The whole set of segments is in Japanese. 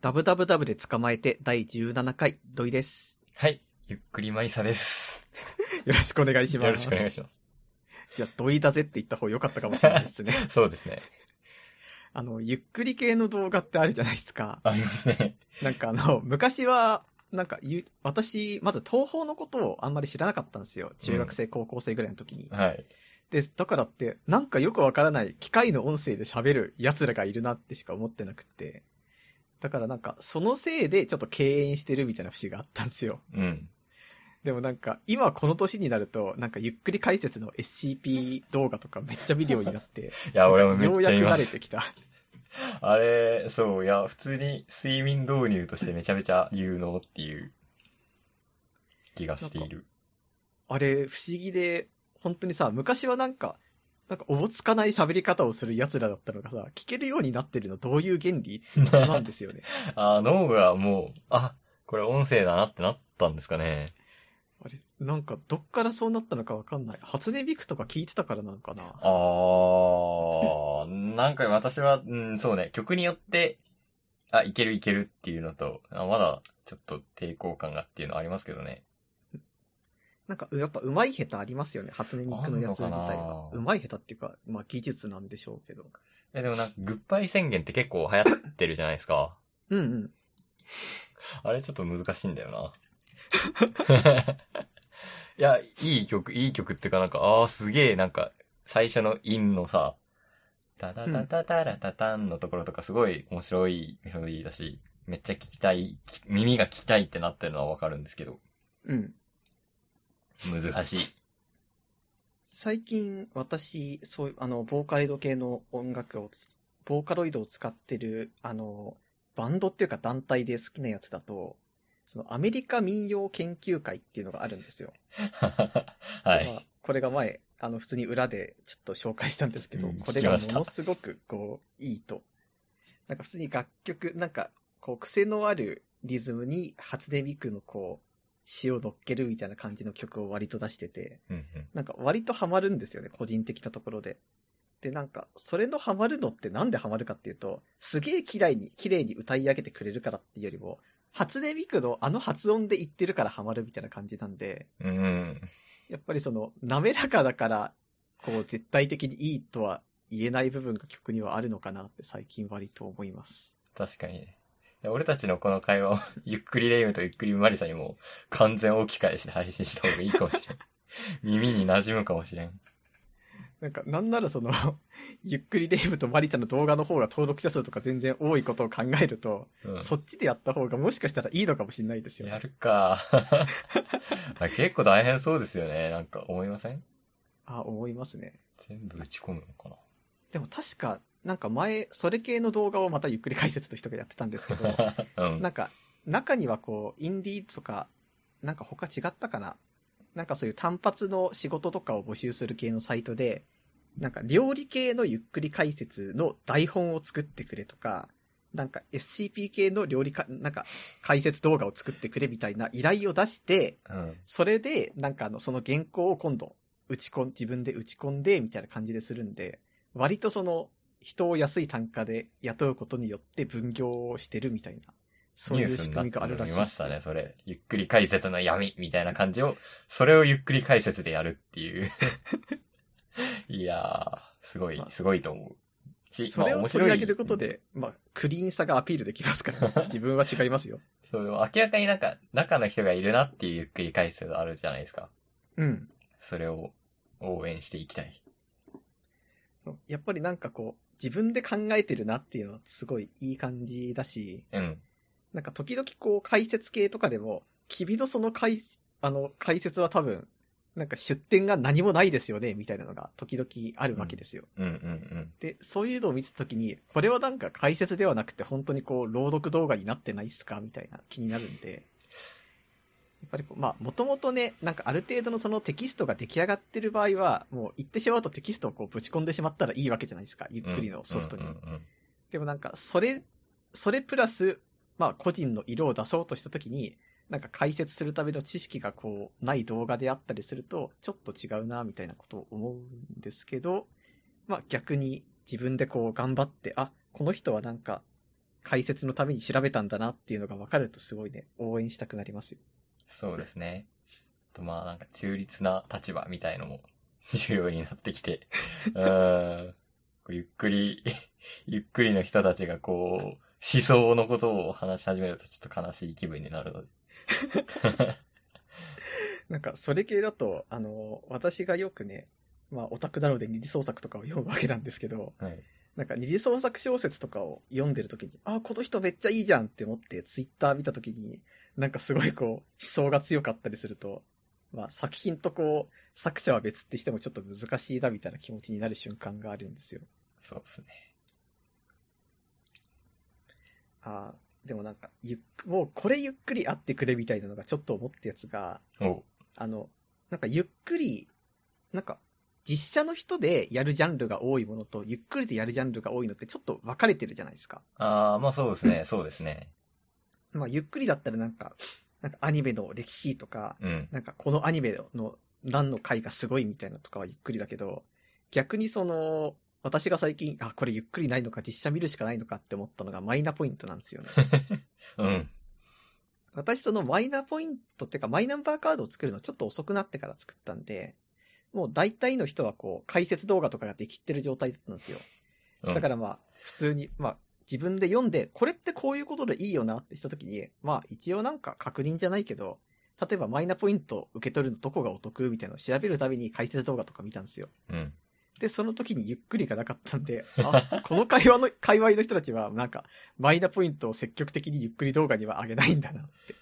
ダブダブダブで捕まえて第17回、土井です。はい。ゆっくりマリサです。よろしくお願いします。よろしくお願いします。じゃあ、土井だぜって言った方が良かったかもしれないですね。そうですね。あの、ゆっくり系の動画ってあるじゃないですか。ありますね。なんかあの、昔は、なんかゆ、私、まず東宝のことをあんまり知らなかったんですよ。中学生、高校生ぐらいの時に。はい。で、だからって、なんかよくわからない機械の音声で喋る奴らがいるなってしか思ってなくって。だからなんか、そのせいでちょっと敬遠してるみたいな節があったんですよ。うん。でもなんか、今この年になると、なんかゆっくり解説の SCP 動画とかめっちゃ見るようになって、いや、俺もめようやく慣れて。きた。あれ、そう、いや、普通に睡眠導入としてめちゃめちゃ有能っていう気がしている。あれ、不思議で、本当にさ、昔はなんか、なんかおぼつかない喋り方をする奴らだったのがさ、聞けるようになってるのどういう原理？謎なんですよね。あ、脳がもう、あ、これ音声だなってなったんですかね。あれ、なんかどっからそうなったのかわかんない。初音ミクとか聞いてたからなのかな？あー、なんか私は、うん、そうね、曲によって、あ、いけるいけるっていうのと、あまだちょっと抵抗感がっていうのはありますけどね。なんか、やっぱ上手い下手ありますよね。初音ミクのやつ自体は。かな上手い下手っていうか、まあ技術なんでしょうけど。え、でもなんか、グッバイ宣言って結構流行ってるじゃないですか。うんうん。あれちょっと難しいんだよな。いや、いい曲、いい曲っていうかなんか、ああ、すげえ、なんか、最初の韻のさ、タタタタタラタタンのところとかすごい面白いメロディーだし、めっちゃ聞きたい、き耳が聞きたいってなってるのはわかるんですけど、うん。難しい。最近、私、そういう、あの、ボーカロイド系の音楽をつ、ボーカロイドを使ってる、あの、バンドっていうか団体で好きなやつだと、そのアメリカ民謡研究会っていうのがあるんですよ。はい。まあ、これが前、あの、普通に裏でちょっと紹介したんですけど、うんこれがものすごく、こう、いいと。なんか普通に楽曲、なんか、こう、癖のあるリズムに初音ミクのこう、詩を乗っけるみたいな感じの曲を割と出してて、うんうんなんか割とハマるんですよね、個人的なところで。で、なんか、それのハマるのってなんでハマるかっていうと、すげえ綺麗に、綺麗に歌い上げてくれるからっていうよりも、初音ミクのあの発音で言ってるからハマるみたいな感じなんで、うん。やっぱりその、滑らかだから、こう、絶対的にいいとは言えない部分が曲にはあるのかなって最近割と思います。確かにね。俺たちのこの会話を、ゆっくりレイムとゆっくりマリサにも完全置き換えして配信した方がいいかもしれん。耳に馴染むかもしれん。なんか、なんならその、ゆっくりレイブとマリタの動画の方が登録者数とか全然多いことを考えると、うん。そっちでやった方がもしかしたらいいのかもしれないですよね。やるか。あ結構大変そうですよね。なんか思いません？あ、思いますね。全部打ち込むのかでも確か、なんか前、それ系の動画をまたゆっくり解説の人がやってたんですけど、な。うん。なんか、中にはこう、インディーとか、なんか他違ったかな？なんかそういう単発の仕事とかを募集する系のサイトで、なんか料理系のゆっくり解説の台本を作ってくれとか、なんか SCP 系の料理か、なんか解説動画を作ってくれみたいな依頼を出して、うん。それで、なんかあの、その原稿を今度、打ち込ん、自分で打ち込んで、みたいな感じでするんで、割とその、人を安い単価で雇うことによって分業をしてるみたいな、そうニいう仕組みがあるらしいるの見ましたね、それ。ゆっくり解説の闇みたいな感じを、それをゆっくり解説でやるっていう。いやー、すごいまあ、すごいと思う。しそれをまあ面白い取り上げることで、まあ、クリーンさがアピールできますから、自分は違いますよ。そう、でも明らかになんか、中の人がいるなっていうゆっくり解説があるじゃないですか。うん。それを応援していきたい。そうやっぱりなんかこう、自分で考えてるなっていうのはすごいいい感じだし、うん。なんか時々こう解説系とかでも、君のその解、あの解説は多分、なんか出典が何もないですよね、みたいなのが時々あるわけですよ。うんうんうん。で、そういうのを見たときに、これはなんか解説ではなくて本当にこう朗読動画になってないっすかみたいな気になるんで、やっぱりこう、まあ、もともとね、なんかある程度のそのテキストが出来上がってる場合は、もう言ってしまうとテキストをこうぶち込んでしまったらいいわけじゃないですか。ゆっくりのソフトに。でもなんか、それ、それプラス、まあ、個人の色を出そうとしたときに、なんか解説するための知識がこう、ない動画であったりすると、ちょっと違うな、みたいなことを思うんですけど、まあ逆に自分でこう頑張って、あ、この人はなんか、解説のために調べたんだなっていうのが分かるとすごいね、応援したくなりますよ。そうですね。とまあなんか中立な立場みたいのも 重要になってきて、うーん。ゆっくり、ゆっくりの人たちがこう、思想のことを話し始めるとちょっと悲しい気分になるので。なんか、それ系だと、あの、私がよくね、まあ、オタクなので二次創作とかを読むわけなんですけど、はい。なんか二次創作小説とかを読んでる時に、あ、この人めっちゃいいじゃんって思ってツイッター見た時に、なんかすごいこう、思想が強かったりすると、まあ作品とこう、作者は別ってしてもちょっと難しいなみたいな気持ちになる瞬間があるんですよ。そうですね。ああ、でもなんか、ゆもうこれゆっくりあってくれみたいなのがちょっと思ったやつが、おあの、なんかゆっくり、なんか、実写の人でやるジャンルが多いものと、ゆっくりでやるジャンルが多いのってちょっと分かれてるじゃないですか。ああ、まあそうですね、そうですね。まあ、ゆっくりだったらなんか、なんかアニメの歴史とか、うん。なんかこのアニメの何の回がすごいみたいなのとかはゆっくりだけど、逆にその、私が最近、あ、これゆっくりないのか実写見るしかないのかって思ったのがマイナポイントなんですよね。うん。私そのマイナポイントっていうかマイナンバーカードを作るのちょっと遅くなってから作ったんで、もう大体の人はこう解説動画とかができてる状態だったんですよ。うんだからまあ普通に、まあ自分で読んで、これってこういうことでいいよなってしたときに、まあ一応なんか確認じゃないけど、例えばマイナポイント受け取るのどこがお得みたいなのを調べるたびに解説動画とか見たんですよ。うん。で、その時にゆっくりがなかったんで、あ、この会話の、界隈の人たちはなんかマイナポイントを積極的にゆっくり動画には上げないんだなって、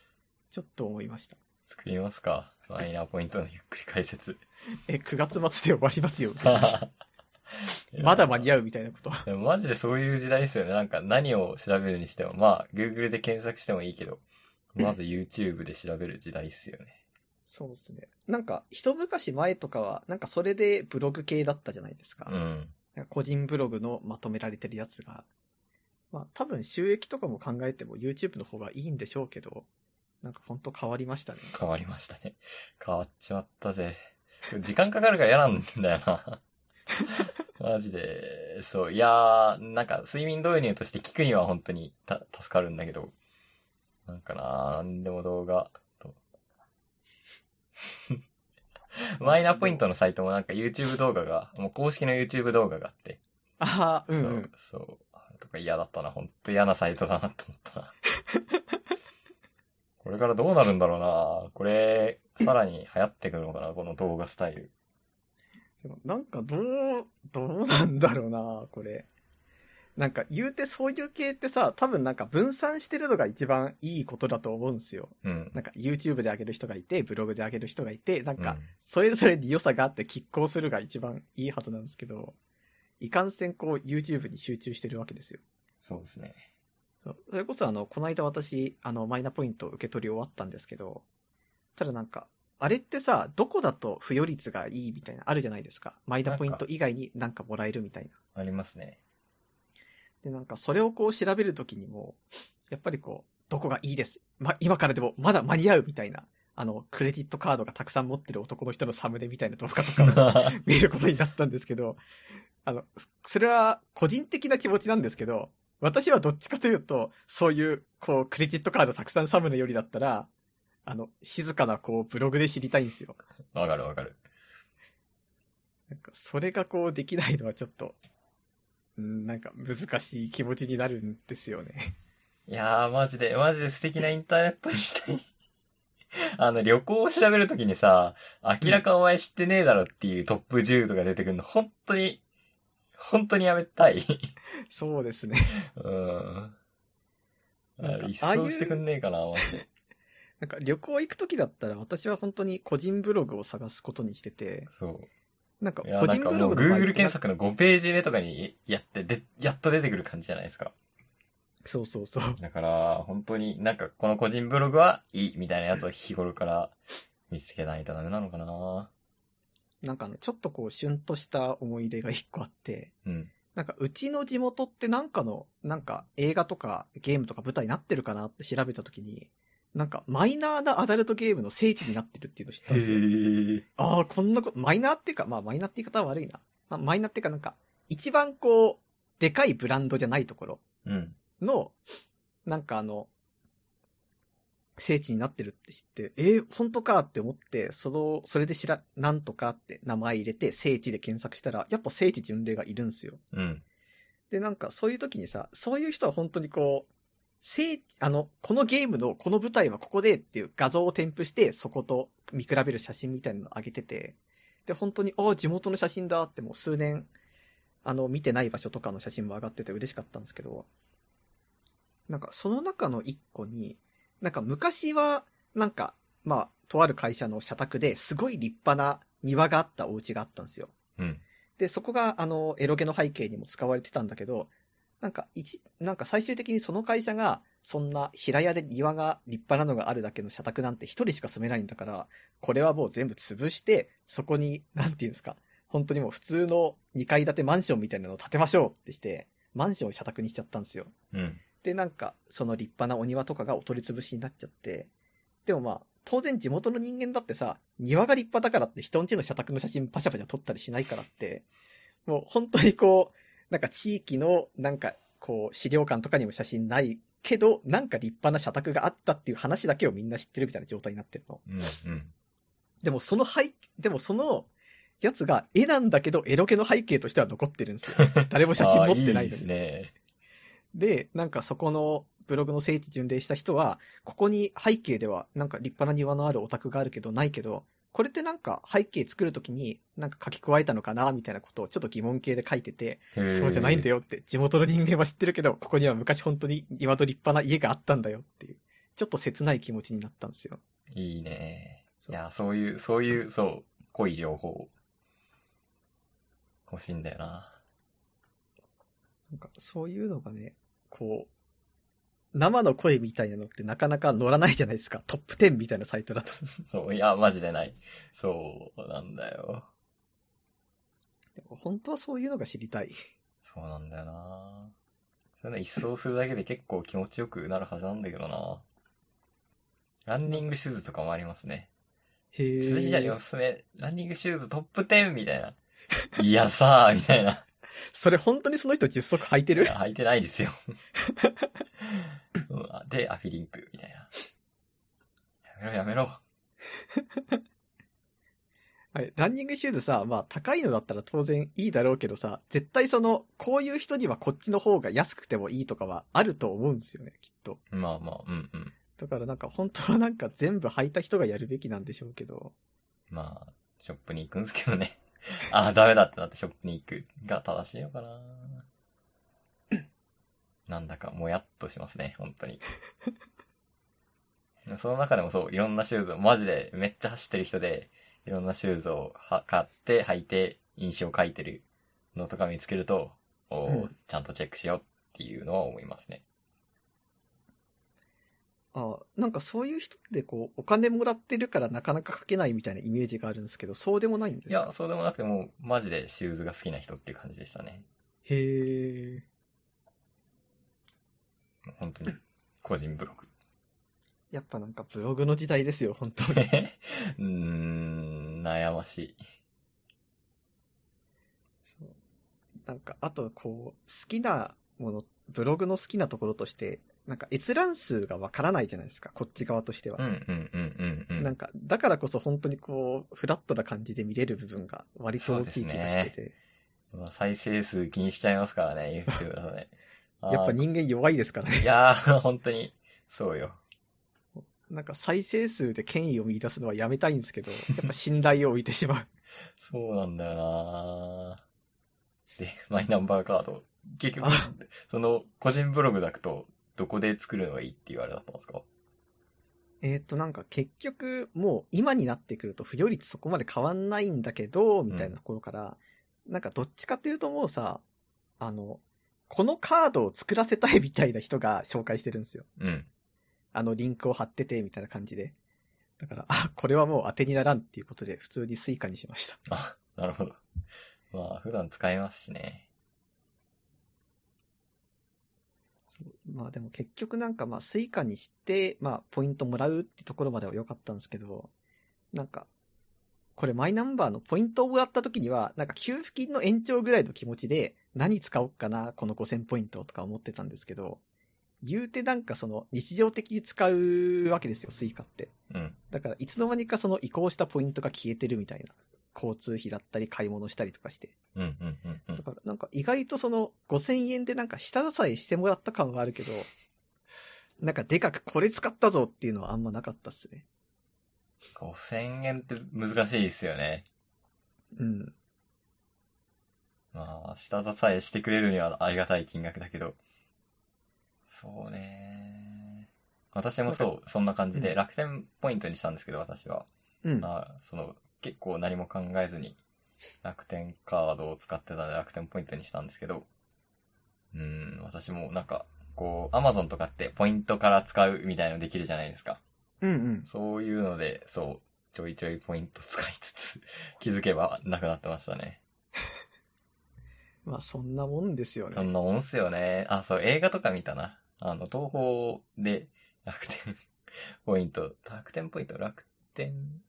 ちょっと思いました。作りますか。マイナーポイントのゆっくり解説。え、9月末で終わりますよ。まだ間に合うみたいなこと。でもマジでそういう時代ですよね。なんか何を調べるにしても、まあ、Google で検索してもいいけど、まず YouTube で調べる時代っすよね。そうですね。なんか、一昔前とかは、なんかそれでブログ系だったじゃないですか。うん。個人ブログのまとめられてるやつが。まあ多分収益とかも考えても YouTube の方がいいんでしょうけど、なんかほんと変わりましたね。変わりましたね。変わっちまったぜ。時間かかるから嫌なんだよな。マジで、そう。いやー、なんか睡眠導入として聞くには本当にた助かるんだけど、なんかななんでも動画と。マイナポイントのサイトもなんか YouTube 動画が、もう公式の YouTube 動画があって、ああ、うん、うん。そう、そう。とか嫌だったな。ほんと嫌なサイトだなと思ったな。これからどうなるんだろうな。これ、さらに流行ってくるのかな、この動画スタイル。でもなんかどう、どうなんだろうな、これ。なんか言うてそういう系ってさ、多分なんか分散してるのが一番いいことだと思うんですよ。うん。なんか YouTube で上げる人がいて、ブログで上げる人がいて、なんかうんそれぞれに良さがあって拮抗するが一番いいはずなんですけど、いかんせんこう YouTube に集中してるわけですよ。そうですね。それこそあの、この間私、あの、マイナポイント受け取り終わったんですけど、ただなんか、あれってさ、どこだと付与率がいいみたいな、あるじゃないですか。マイナポイント以外になんかもらえるみたいな。ありますね。で、なんかそれをこう調べるときにも、やっぱりこう、どこがいいです。ま、今からでもまだ間に合うみたいな、あの、クレジットカードがたくさん持ってる男の人のサムネみたいな動画とかを 見ることになったんですけど、あの、そそれは個人的な気持ちなんですけど、私はどっちかというと、そういう、こう、クレジットカードたくさんサムネよりだったら、あの、静かな、こう、ブログで知りたいんですよ。わかるわかる。なんか、それがこう、できないのはちょっと、うんなんか、難しい気持ちになるんですよね。いやー、マジで、マジで素敵なインターネットにしたい。あの、旅行を調べるときにさ、明らかお前知ってねえだろっていうトップ10とか出てくるの、本当に、本当にやめたい。そうですね。うん。ああいう掃してくんねえかな、マジで。なんか、旅行行くときだったら、私は本当に個人ブログを探すことにしてて、そう。なんか、いや、個なんかもう人ブログの場合 Google 検索の5ページ目とかにやって、で、やっと出てくる感じじゃないですか。そうそうそう。だから、本当になんかこの個人ブログはいいみたいなやつを日頃から見つけないとダメなのかななんかあの、ちょっとこう、シュンとした思い出が一個あって、うん。なんか、うちの地元ってなんかの、なんか、映画とかゲームとか舞台になってるかなって調べたときに、なんか、マイナーなアダルトゲームの聖地になってるっていうのを知ったんですよ。ー。ああ、こんなこと、マイナーっていうか、まあ、マイナーって言い方は悪いな。まあ、マイナーっていうかなんか、一番こう、でかいブランドじゃないところうん。の、なんかあの、聖地になってるって知って、えー、本当かって思って、その、それで知ら、なんとかって名前入れて、聖地で検索したら、やっぱ聖地巡礼がいるんですよ。うん。で、なんかそういう時にさ、そういう人は本当にこう、聖地、あの、このゲームのこの舞台はここでっていう画像を添付して、そこと見比べる写真みたいなのを上げてて、で、本当に、ああ、地元の写真だってもう数年、あの、見てない場所とかの写真も上がってて嬉しかったんですけど、なんかその中の一個に、なんか昔は、なんか、まあ、とある会社の社宅ですごい立派な庭があったお家があったんですよ。うん。で、そこが、あの、エロゲの背景にも使われてたんだけど、なんか、一、なんか最終的にその会社が、そんな平屋で庭が立派なのがあるだけの社宅なんて一人しか住めないんだから、これはもう全部潰して、そこに、なんていうんですか、本当にもう普通の2階建てマンションみたいなのを建てましょうってして、マンションを社宅にしちゃったんですよ。うん。で、なんか、その立派なお庭とかがお取り潰しになっちゃって、でもまあ、当然地元の人間だってさ、庭が立派だからって人んちの社宅の写真パシャパシャ撮ったりしないからって、もう本当にこう、なんか地域の、なんか、こう、資料館とかにも写真ないけど、なんか立派な社宅があったっていう話だけをみんな知ってるみたいな状態になってるの。うん。うん。でもその背、でもその、やつが絵なんだけど、エロ系の背景としては残ってるんですよ。誰も写真持ってないのに あーいいですね。で、なんかそこのブログの聖地巡礼した人は、ここに背景ではなんか立派な庭のあるお宅があるけどないけど、これってなんか背景作るときになんか書き加えたのかなみたいなことをちょっと疑問形で書いてて、そうじゃないんだよ。よって、地元の人間は知ってるけど、ここには昔本当に庭と立派な家があったんだよっていう、ちょっと切ない気持ちになったんですよ。いいね。そいうや、そういう、そういう、そう、濃い情報。欲しいんだよな。なんかそういうのがね、こう、生の声みたいなのってなかなか乗らないじゃないですか。トップ10みたいなサイトだと。そう、いや、マジでない。そうなんだよ。でも本当はそういうのが知りたい。そうなんだよな。そういうの一掃するだけで結構気持ちよくなるはずなんだけどな。ランニングシューズとかもありますね。へえ。鈴木じゃにおすすめ、ランニングシューズトップ10みたいな。いやさー、みたいな。それ本当にその人10足履いてる？履いてないですよ。うんで、アフィリンク、みたいな。やめろやめろ。はい。ランニングシューズさ、まあ高いのだったら当然いいだろうけどさ、絶対その、こういう人にはこっちの方が安くてもいいとかはあると思うんですよね、きっと。まあまあ、うんうん。だからなんか本当はなんか全部履いた人がやるべきなんでしょうけど。まあ、ショップに行くんですけどね。ああ、ダメだってなってショップに行くが正しいのかな。なんだかもやっとしますね、本当に。その中でもそう、いろんなシューズを、マジでめっちゃ走ってる人で、いろんなシューズをは買って履いて印象を書いてるのとか見つけると、おーうんちゃんとチェックしようっていうのは思いますね。あなんかそういう人ってこう、お金もらってるからなかなか書けないみたいなイメージがあるんですけど、そうでもないんですか？いや、そうでもなくてもう、マジでシューズが好きな人っていう感じでしたね。へえ。本当に、個人ブログ。やっぱなんかブログの時代ですよ、本当に。うーん、悩ましい。そうなんか、あと、こう、好きなもの、ブログの好きなところとして、なんか閲覧数がわからないじゃないですか、こっち側としては。なんか、だからこそ本当にこう、フラットな感じで見れる部分が割と大きい気がしてて。まあ再生数気にしちゃいますからね、YouTube だとね。やっぱ人間弱いですからね。いやー、本当に、そうよ。なんか再生数で権威を見出すのはやめたいんですけど、やっぱ信頼を置いてしまう。そうなんだよなで、マイナンバーカード。結局あ、その、個人ブログだと、どこで作るのがいいって言われたんですか？えっと、なんか結局、もう今になってくると付与率そこまで変わんないんだけど、みたいなところから、なんかどっちかっていうともうさ、あの、このカードを作らせたいみたいな人が紹介してるんですよ。うん。あのリンクを貼ってて、みたいな感じで。だから、あ、これはもう当てにならんっていうことで、普通にスイカにしました。あ、なるほど。まあ、普段使いますしね。まあでも結局なんかまあスイカにして、まあポイントもらうってところまでは良かったんですけど、なんか、これマイナンバーのポイントをもらった時には、なんか給付金の延長ぐらいの気持ちで、何使おうかな、この5000ポイントとか思ってたんですけど、言うてなんかその日常的に使うわけですよ、スイカって。うん。だからいつの間にかその移行したポイントが消えてるみたいな。交通費だったり買い物したりとかして。うん、うん、うん、うんだ。からなんか意外とその5000円でなんか下支えしてもらった感はあるけど、なんかでかくこれ使ったぞっていうのはあんまなかったっすね。5000円って難しいですよね。うん。まあ、下支えしてくれるにはありがたい金額だけど。そうね。私もそう、そんな感じで、うん楽天ポイントにしたんですけど、私は。うん。まあ、その、結構何も考えずに、楽天カードを使ってたので楽天ポイントにしたんですけど、うん、私もなんか、こう、アマゾンとかってポイントから使うみたいのできるじゃないですか。うんうん。そういうので、そう、ちょいちょいポイント使いつつ、気づけばなくなってましたね。まあそんなもんですよね。そんなもんっすよね。あ、そう、映画とか見たな。あの、東宝で楽天ポイント、楽天ポイント、楽天、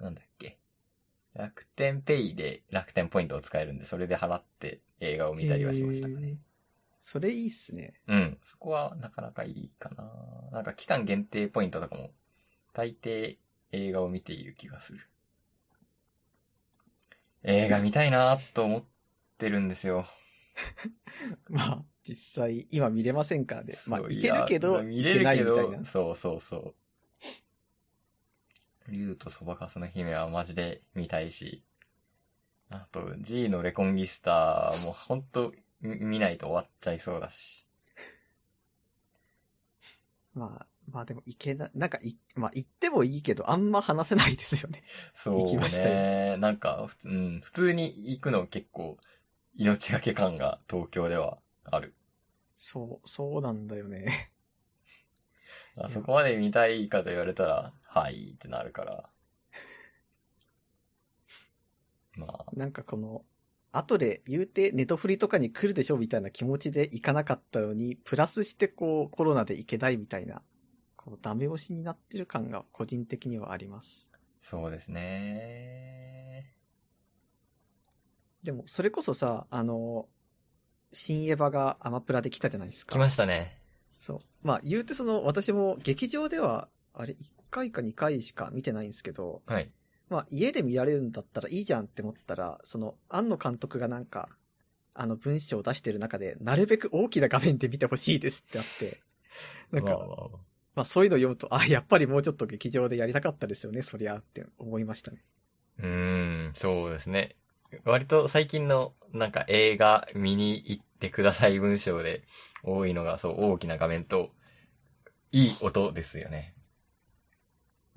なんだっけ。楽天ペイで楽天ポイントを使えるんで、それで払って映画を見たりはしましたかね。それいいっすね。うん。そこはなかなかいいかな。なんか期間限定ポイントとかも、大抵映画を見ている気がする。映画見たいなと思ってるんですよ。まあ、実際、今見れませんからね。まあいけるけやど、見いけないれるけどみたいな。そうそうそう。竜とそばかすの姫はマジで見たいし、あと、G のレコンギスターもほんとみ見ないと終わっちゃいそうだし。まあ、まあでもいけな、なんかい、まあ言ってもいいけど、あんま話せないですよね。そう行きましたね。なんか、うん、普通に行くの結構、命がけ感が東京ではある。そう、そうなんだよね。あそこまで見たいかと言われたら、はいってなるから。まあ、なんかこの、後で言うてネトフリとかに来るでしょみたいな気持ちで行かなかったのに、プラスしてこうコロナで行けないみたいな、こうダメ押しになってる感が個人的にはあります。そうですね。でも、それこそさ、あの、新エヴァがアマプラで来たじゃないですか。来ましたね。そう。まあ、言うてその、私も劇場では、あれ、1回か2回しか見てないんですけど、はい。まあ、家で見られるんだったらいいじゃんって思ったら、その、庵野監督がなんか、あの文章を出してる中で、なるべく大きな画面で見てほしいですってあって、なんか、まあそういうの読むと、あ、やっぱりもうちょっと劇場でやりたかったですよね、そりゃって思いましたね。うーん、そうですね。割と最近のなんか映画見に行ってください文章で多いのがそう大きな画面といい音ですよね。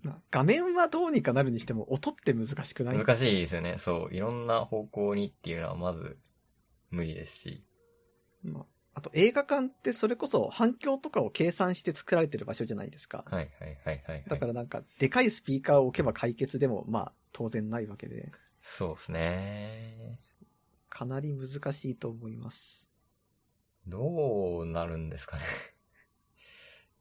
まあ、画面はどうにかなるにしても、音って難しくない難しいですよね。そう。いろんな方向にっていうのはまず無理ですし。まあ、あと映画館ってそれこそ反響とかを計算して作られてる場所じゃないですか。はいはいはいはい、はい。だからなんか、でかいスピーカーを置けば解決でも、まあ、当然ないわけで、そうですね。かなり難しいと思います。どうなるんですかね。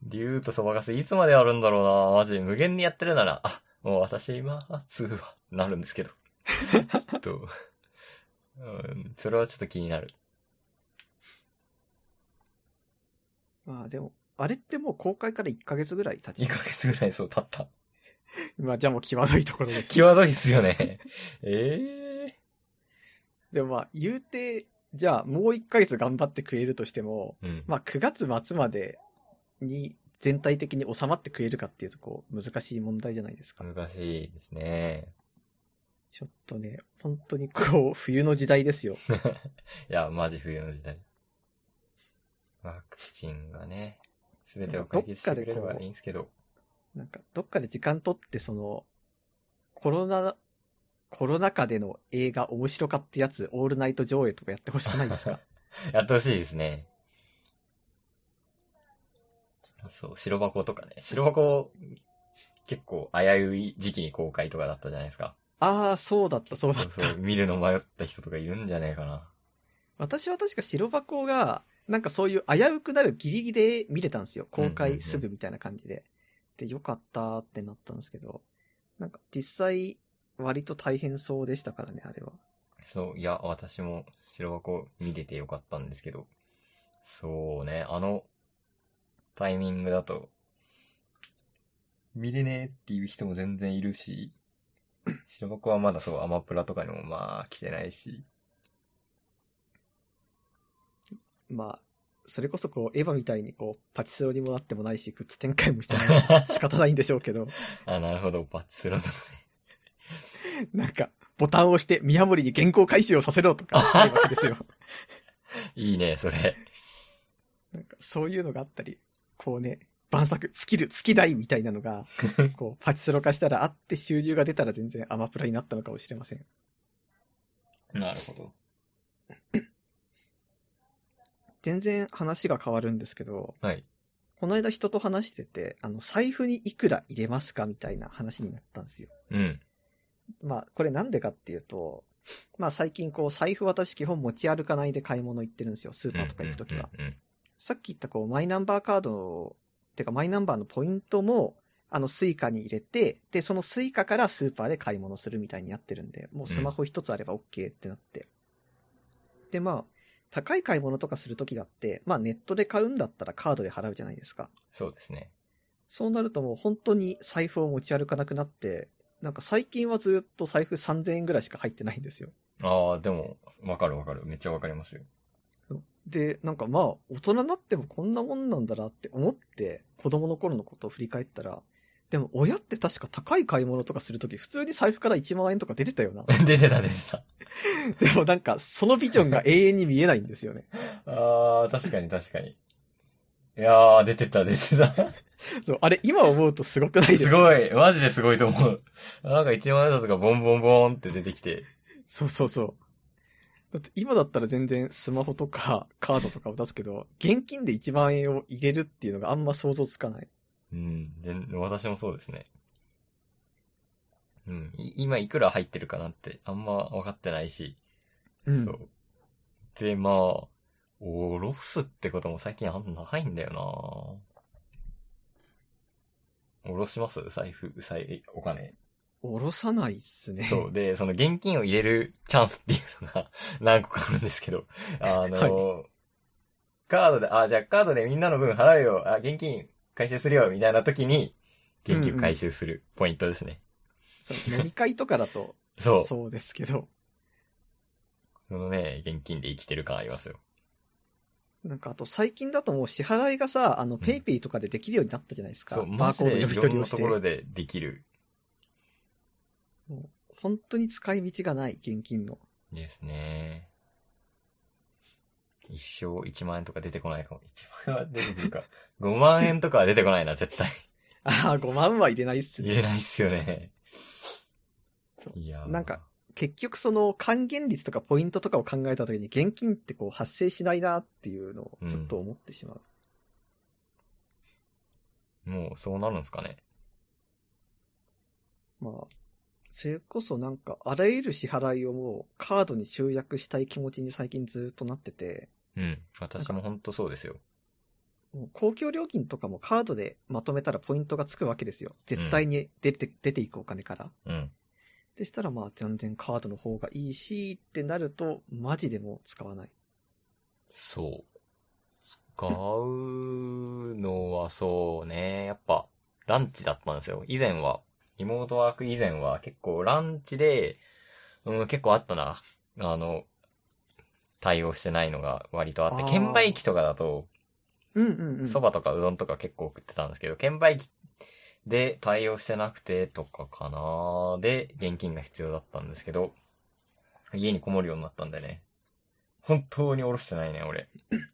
竜とそばかすいつまでやるんだろうなマジ無限にやってるなら、あ、もう私今、通は、なるんですけど。ちょっと、うん、それはちょっと気になる。まあでも、あれってもう公開から1ヶ月ぐらい経ち2ヶ月ぐらいそう経った。まあじゃあもう際どいところです、際どいっすよね。ええでもまあ言うて、じゃあもう1ヶ月頑張ってくれるとしても、うん。まあ9月末までに全体的に収まってくれるかっていうとこう難しい問題じゃないですか。難しいですね。ちょっとね、本当にこう冬の時代ですよ。いや、マジ冬の時代。ワクチンがね、すべてを解決してくれればいいんですけど。なんかどっかで時間取ってその、コロナ、コロナ禍での映画面白かったやつ、オールナイト上映とかやってほしくないですか？やってほしいですね。そう、白箱とかね。白箱、結構危うい時期に公開とかだったじゃないですか。ああ、そうだった、そうだった。そう見るの迷った人とかいるんじゃねえかな。私は確か白箱が、なんかそういう危うくなるギリギリで見れたんですよ。公開すぐみたいな感じで。で、よかったってなったんですけど、なんか実際、割と大変そうでしたからね、あれは。そう、いや、私も白箱見れてよかったんですけど。そうね、あの、タイミングだと、見れねえっていう人も全然いるし、白箱はまだそう、アマプラとかにもまあ来てないし。まあ、それこそこう、エヴァみたいにこう、パチスロにもなってもないし、グッズ展開もしてない 仕方ないんでしょうけど、あ、なるほど、バツスロとかね。なんか、ボタンを押して宮森に原稿回収をさせろとか、ないわけですよ。いいね、それ。なんか、そういうのがあったり、こうね、晩作、スキル、スキダイみたいなのが、こう、パチスロ化したらあって収入が出たら全然アマプラになったのかもしれません。なるほど。全然話が変わるんですけど、はい。この間人と話してて、あの、財布にいくら入れますかみたいな話になったんですよ。うん。まあ、これなんでかっていうと、まあ最近こう、財布私基本持ち歩かないで買い物行ってるんですよ。スーパーとか行くときは。うんうんさっき言ったこう、マイナンバーカードてかマイナンバーのポイントも、あの、スイカに入れて、で、そのスイカからスーパーで買い物するみたいになってるんで、もうスマホ一つあれば OK ってなって。で、まあ、高い買い物とかするときだって、まあネットで買うんだったらカードで払うじゃないですか。そうですね。そうなるともう本当に財布を持ち歩かなくなって、なんか最近はずっと財布3000円ぐらいしか入ってないんですよ。ああ、でも、わかるわかる。めっちゃわかりますよ。で、なんかまあ、大人になってもこんなもんなんだなって思って、子供の頃のことを振り返ったら、でも親って確か高い買い物とかするとき、普通に財布から1万円とか出てたよな。出てた出てた。でもなんか、そのビジョンが永遠に見えないんですよね。ああ、確かに確かに。いやー、出てた出てた。そう、あれ今思うとすごくないですか？すごい。マジですごいと思う。なんか一万円札がボンボンボンって出てきて。そうそうそう。だって今だったら全然スマホとか カードとかを出すけど、現金で1万円を入れるっていうのがあんま想像つかない。うん。全私もそうですね。うん。い今いくら入ってるかなってあんま分かってないし。うん。そう。で、まあ、おろすってことも最近あんまないんだよなおろします？財布、財、お金。おろさないっすね。そう。で、その現金を入れるチャンスっていうのが何個かあるんですけど、あの、カードで、あ、じゃあカードでみんなの分払うよ、あ、現金回収するよ、みたいな時に、現金を回収するポイントですね。そう飲み会とかだと、そう。そそうですけど、のね、現金で生きてる感ありますよ。なんかあと最近だともう支払いがさ、あの、んペイペイとかでできるようになったじゃないですか。そう、バマジでーコード読みいろんな取りをして。ところでできるもう本当に使い道がない、現金の。ですね。一生1万円とか出てこないかも。1万円は出てくるか。5万円とかは出てこないな、絶対。ああ、5万は入れないっすね。入れないっすよね。そういやーなんか、結局その還元率とかポイントとかを考えた時に現金ってこう発生しないなっていうのをちょっと思ってしまう。もうそうなるんですかね。まあ、それこそなんかあらゆる支払いをもうカードに集約したい気持ちに最近ずっとなってて、うん。私も本当そうですよ。もう公共料金とかもカードでまとめたらポイントがつくわけですよ。絶対に出て、出ていくお金から。うん。でしたらまあ全然カードの方がいいしってなると、マジでもう使わない。そう。使うのはそうね。やっぱ、ランチだったんですよ。以前は、リモートワーク以前は結構ランチで、うん、結構あったな。あの、対応してないのが割とあって、あー券売機とかだと、うんうんうん。そばとかうどんとか結構送ってたんですけど、券売機で対応してなくてとかかなで、現金が必要だったんですけど、家にこもるようになったんでね。本当におろしてないね、俺。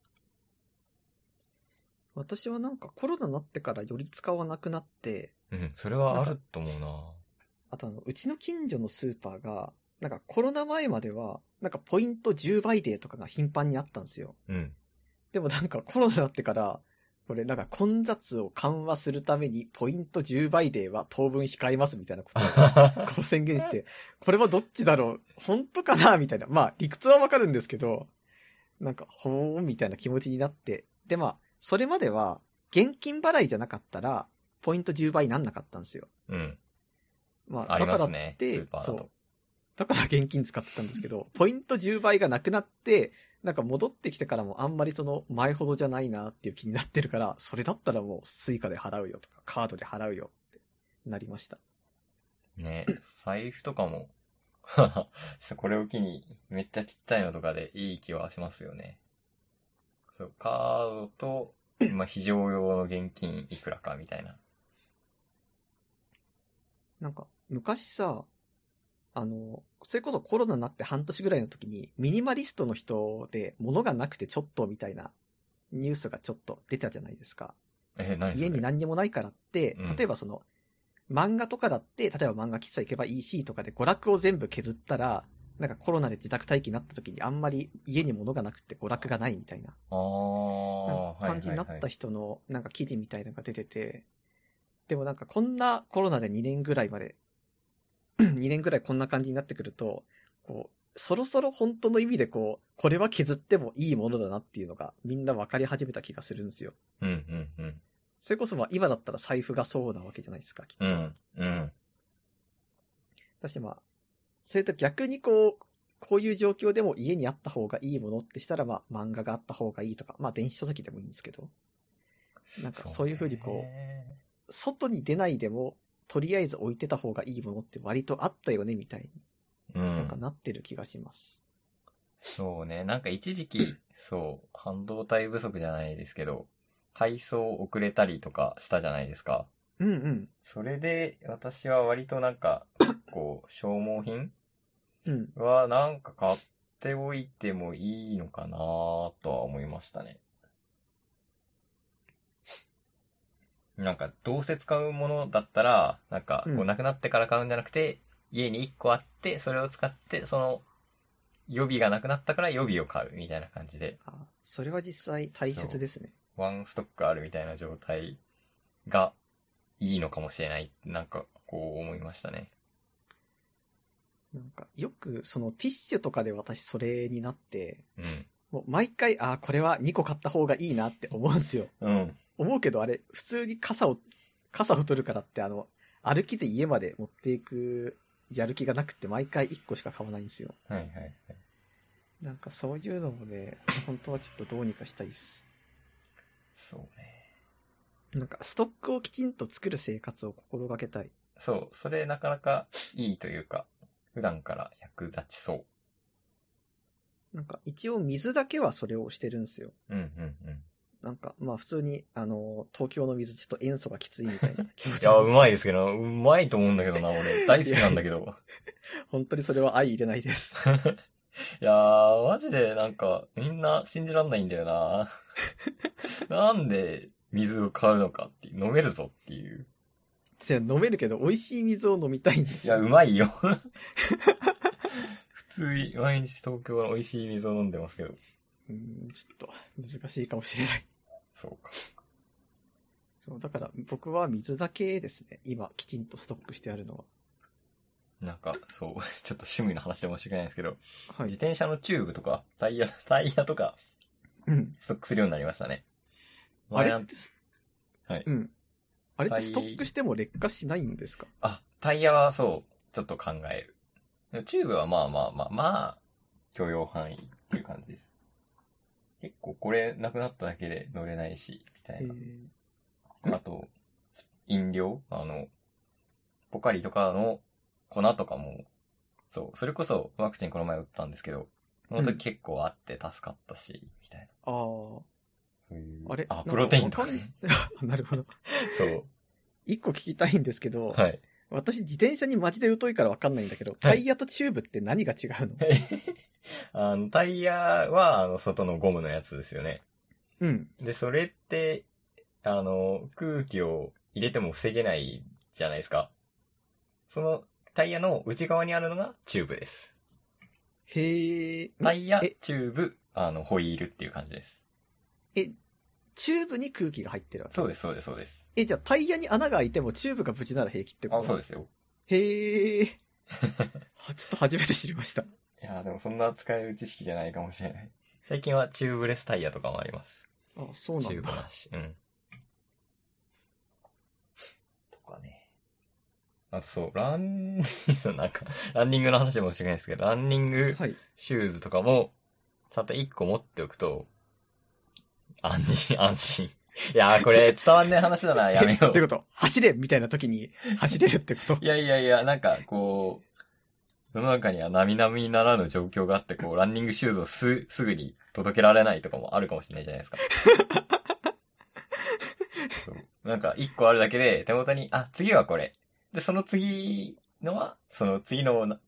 私はなんかコロナになってからより使わなくなって、うん、それはあると思うなあとあの、うちの近所のスーパーが、なんかコロナ前までは、なんかポイント10倍デーとかが頻繁にあったんですよ。うん。でもなんかコロナになってから、これなんか混雑を緩和するためにポイント10倍デーは当分控えますみたいなことを こう宣言して、これはどっちだろう本当かなみたいな。まあ理屈はわかるんですけど、なんかほーんみたいな気持ちになって。でまあ、それまでは現金払いじゃなかったら、ポイント10倍なんなかったんですよ。うん。まあ、だからってーパーだとそう。。だから現金使ってたんですけど、ポイント10倍がなくなって、なんか戻ってきてからもあんまりその前ほどじゃないなっていう気になってるから、それだったらもうスイカで払うよとか、カードで払うよってなりました。ね、財布とかも、これを機に、めっちゃちっちゃいのとかでいい気はしますよね。そう、カードと、まあ、非常用の現金いくらかみたいな。なんか、昔さ、あの、それこそコロナになって半年ぐらいの時に、ミニマリストの人で物がなくてちょっとみたいなニュースがちょっと出たじゃないですか。家に何にもないからってうん、例えばその、漫画とかだって、例えば漫画喫茶行けばいいしとかで娯楽を全部削ったら、なんかコロナで自宅待機になった時にあんまり家に物がなくて娯楽がないみたいな。感じになった人のなんか記事みたいなのが出てて、でもなんかこんなコロナで2年ぐらいまで、2年ぐらいこんな感じになってくると、こう、そろそろ本当の意味でこう、これは削ってもいいものだなっていうのがみんな分かり始めた気がするんですよ。うんうんうん。それこそまあ今だったら財布がそうなわけじゃないですか、きっと。うん、うん。だしまあ、それと逆にこう、こういう状況でも家にあった方がいいものってしたらまあ漫画があった方がいいとか、まあ電子書籍でもいいんですけど、なんかそういうふうにこう、ね外に出ないでも、とりあえず置いてた方がいいものって割とあったよね、みたいにうなんかん。なってる気がします。そうね。なんか一時期、そう、半導体不足じゃないですけど、配送遅れたりとかしたじゃないですか。うんうん。それで、私は割となんか、こう、消耗品うん。はなんか買っておいてもいいのかなとは思いましたね。なんか、どうせ使うものだったら、なんか、うんこう、なくなってから買うんじゃなくて、家に1個あって、それを使って、その、予備がなくなったから予備を買うみたいな感じで、あ、それは実際大切ですね。ワンストックあるみたいな状態がいいのかもしれない。なんか、こう思いましたね。なんか、よくそのティッシュとかで私それになって、うん。もう毎回、あ、これは2個買った方がいいなって思うんですよ。うん。思うけどあれ、普通に傘を、傘を取るからってあの、歩きで家まで持っていくやる気がなくて毎回1個しか買わないんですよ。はいはいはい。なんかそういうのもね、本当はちょっとどうにかしたいです。そうね。なんかストックをきちんと作る生活を心がけたい。そう、それなかなかいいというか、普段から役立ちそう。なんか一応水だけはそれをしてるんですよ。うんうんうん。なんかまあ普通にあの、東京の水ちょっと塩素がきついみたいな気持ちいや、うまいい。ですけど、うまいと思うんだけどな、俺。大好きなんだけど。本当にそれは相入れないです。いやー、マジでなんか、みんな信じらんないんだよな。なんで水を買うのかって飲めるぞっていう。じゃあ飲めるけど美味しい水を飲みたいんですいや、よ。うまいよ。普通に毎日東京の美味しい水を飲んでますけど。うん、ちょっと難しいかもしれない。そうか。そう、だから僕は水だけですね。今きちんとストックしてあるのは。なんか、そう、ちょっと趣味の話で申し訳ないんですけど、はい。自転車のチューブとか、タイヤ、タイヤとか、うん。ストックするようになりましたね。あれ？ってす、はいうん。あれってストックしても劣化しないんですか？あ、タイヤはそう、ちょっと考える。チューブはまあまあまあまあ、許容範囲っていう感じです。結構これなくなっただけで乗れないし、みたえいな。ー、あと、飲料あの、ポカリとかの粉とかも、そう、それこそワクチンこの前打ったんですけど、そのうん時結構あって助かったし、みたいな。ああ、あ、あれ？なんかプロテインとかね。なるほど。そう。一個聞きたいんですけど、はい。私自転車にマジで疎いからわかんないんだけど、タイヤとチューブって何が違うの、あの、タイヤは、あの、外のゴムのやつですよね。うん。で、それって、あの、空気を入れても防げないじゃないですか。そのタイヤの内側にあるのがチューブです。へえ。タイヤえ、チューブ、あの、ホイールっていう感じです。え、チューブに空気が入ってるわけ？そうです、そうです、そうです。え、じゃあタイヤに穴が開いてもチューブが無事なら平気ってこと？あ、そうですよ。へえ。はちょっと初めて知りました。いやーでもそんな使える知識じゃないかもしれない。最近はチューブレスタイヤとかもあります。あ、そうなんだ。チューブなし。うん。とかね。あとそう、ラン、なんか、ランニングの話もしれないですけど、ランニングはい。シューズとかも、ちゃんと1個持っておくと、安心、安心。いやー、これ伝わんねえ話だな、やめよう。ってこと走れみたいな時に走れるってこと？いやいやいや、なんか、こう、世の中には並々ならぬ状況があって、こう、ランニングシューズをす、すぐに届けられないとかもあるかもしれないじゃないですか。なんか、一個あるだけで、手元に、あ、次はこれ。で、その次のは、その次のな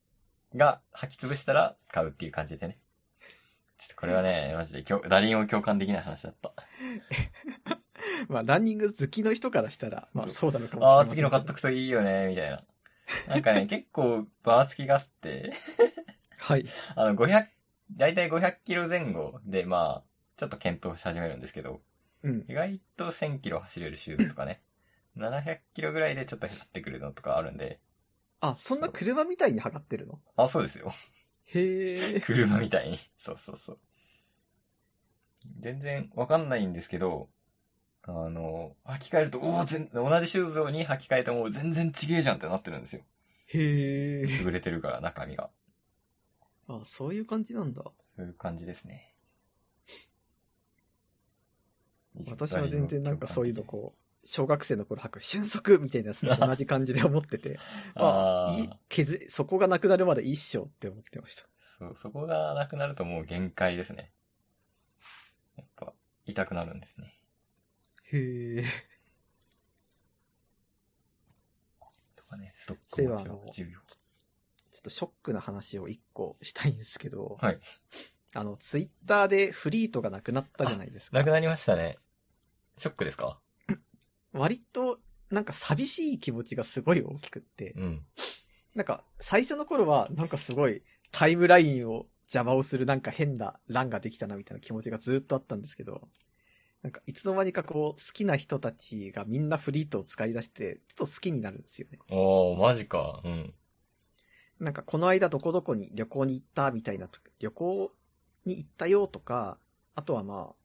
が履き潰したら買うっていう感じでね。ちょっとこれはね、マジで共、打輪を共感できない話だった。まあ、ランニング好きの人からしたら、まあ、そうなのかもしれない。ああ、次の買っとくといいよね、みたいな。なんかね、結構、ばらつきがあって、はい。あの、500、だいたい500キロ前後で、まあ、ちょっと検討し始めるんですけど、うん。意外と1000キロ走れるシューズとかね、700キロぐらいでちょっと減ってくるのとかあるんで、あ、そんな車みたいに測ってるの？あ、そうですよ。へえ。車みたいに。そうそうそう。全然わかんないんですけど、あの、履き替えると、おお、全同じシューズに履き替えても全然違えじゃんってなってるんですよ。へえ。潰れてるから、中身が。あ、そういう感じなんだ。そういう感じですね。私は全然なんかそういうのこう、小学生の頃履く瞬足みたいなやつと同じ感じで思ってて、あいいああ、削そこがなくなるまでいいっしょって思ってました。そう、そこがなくなるともう限界ですね。やっぱ、痛くなるんですね。へえ。とかね、ストック持ちは重要。ちょっとショックな話を一個したいんですけど、はい。あの、ツイッターでフリートがなくなったじゃないですか。なくなりましたね。ショックですか？割と、なんか寂しい気持ちがすごい大きくって、うん。なんか最初の頃はなんかすごいタイムラインを邪魔をするなんか変な欄ができたなみたいな気持ちがずっとあったんですけど、なんかいつの間にかこう好きな人たちがみんなフリートを使い出して、ちょっと好きになるんですよね。おー、マジか。うん。なんかこの間どこどこに旅行に行ったみたいなと、旅行に行ったよとか、あとはまあ、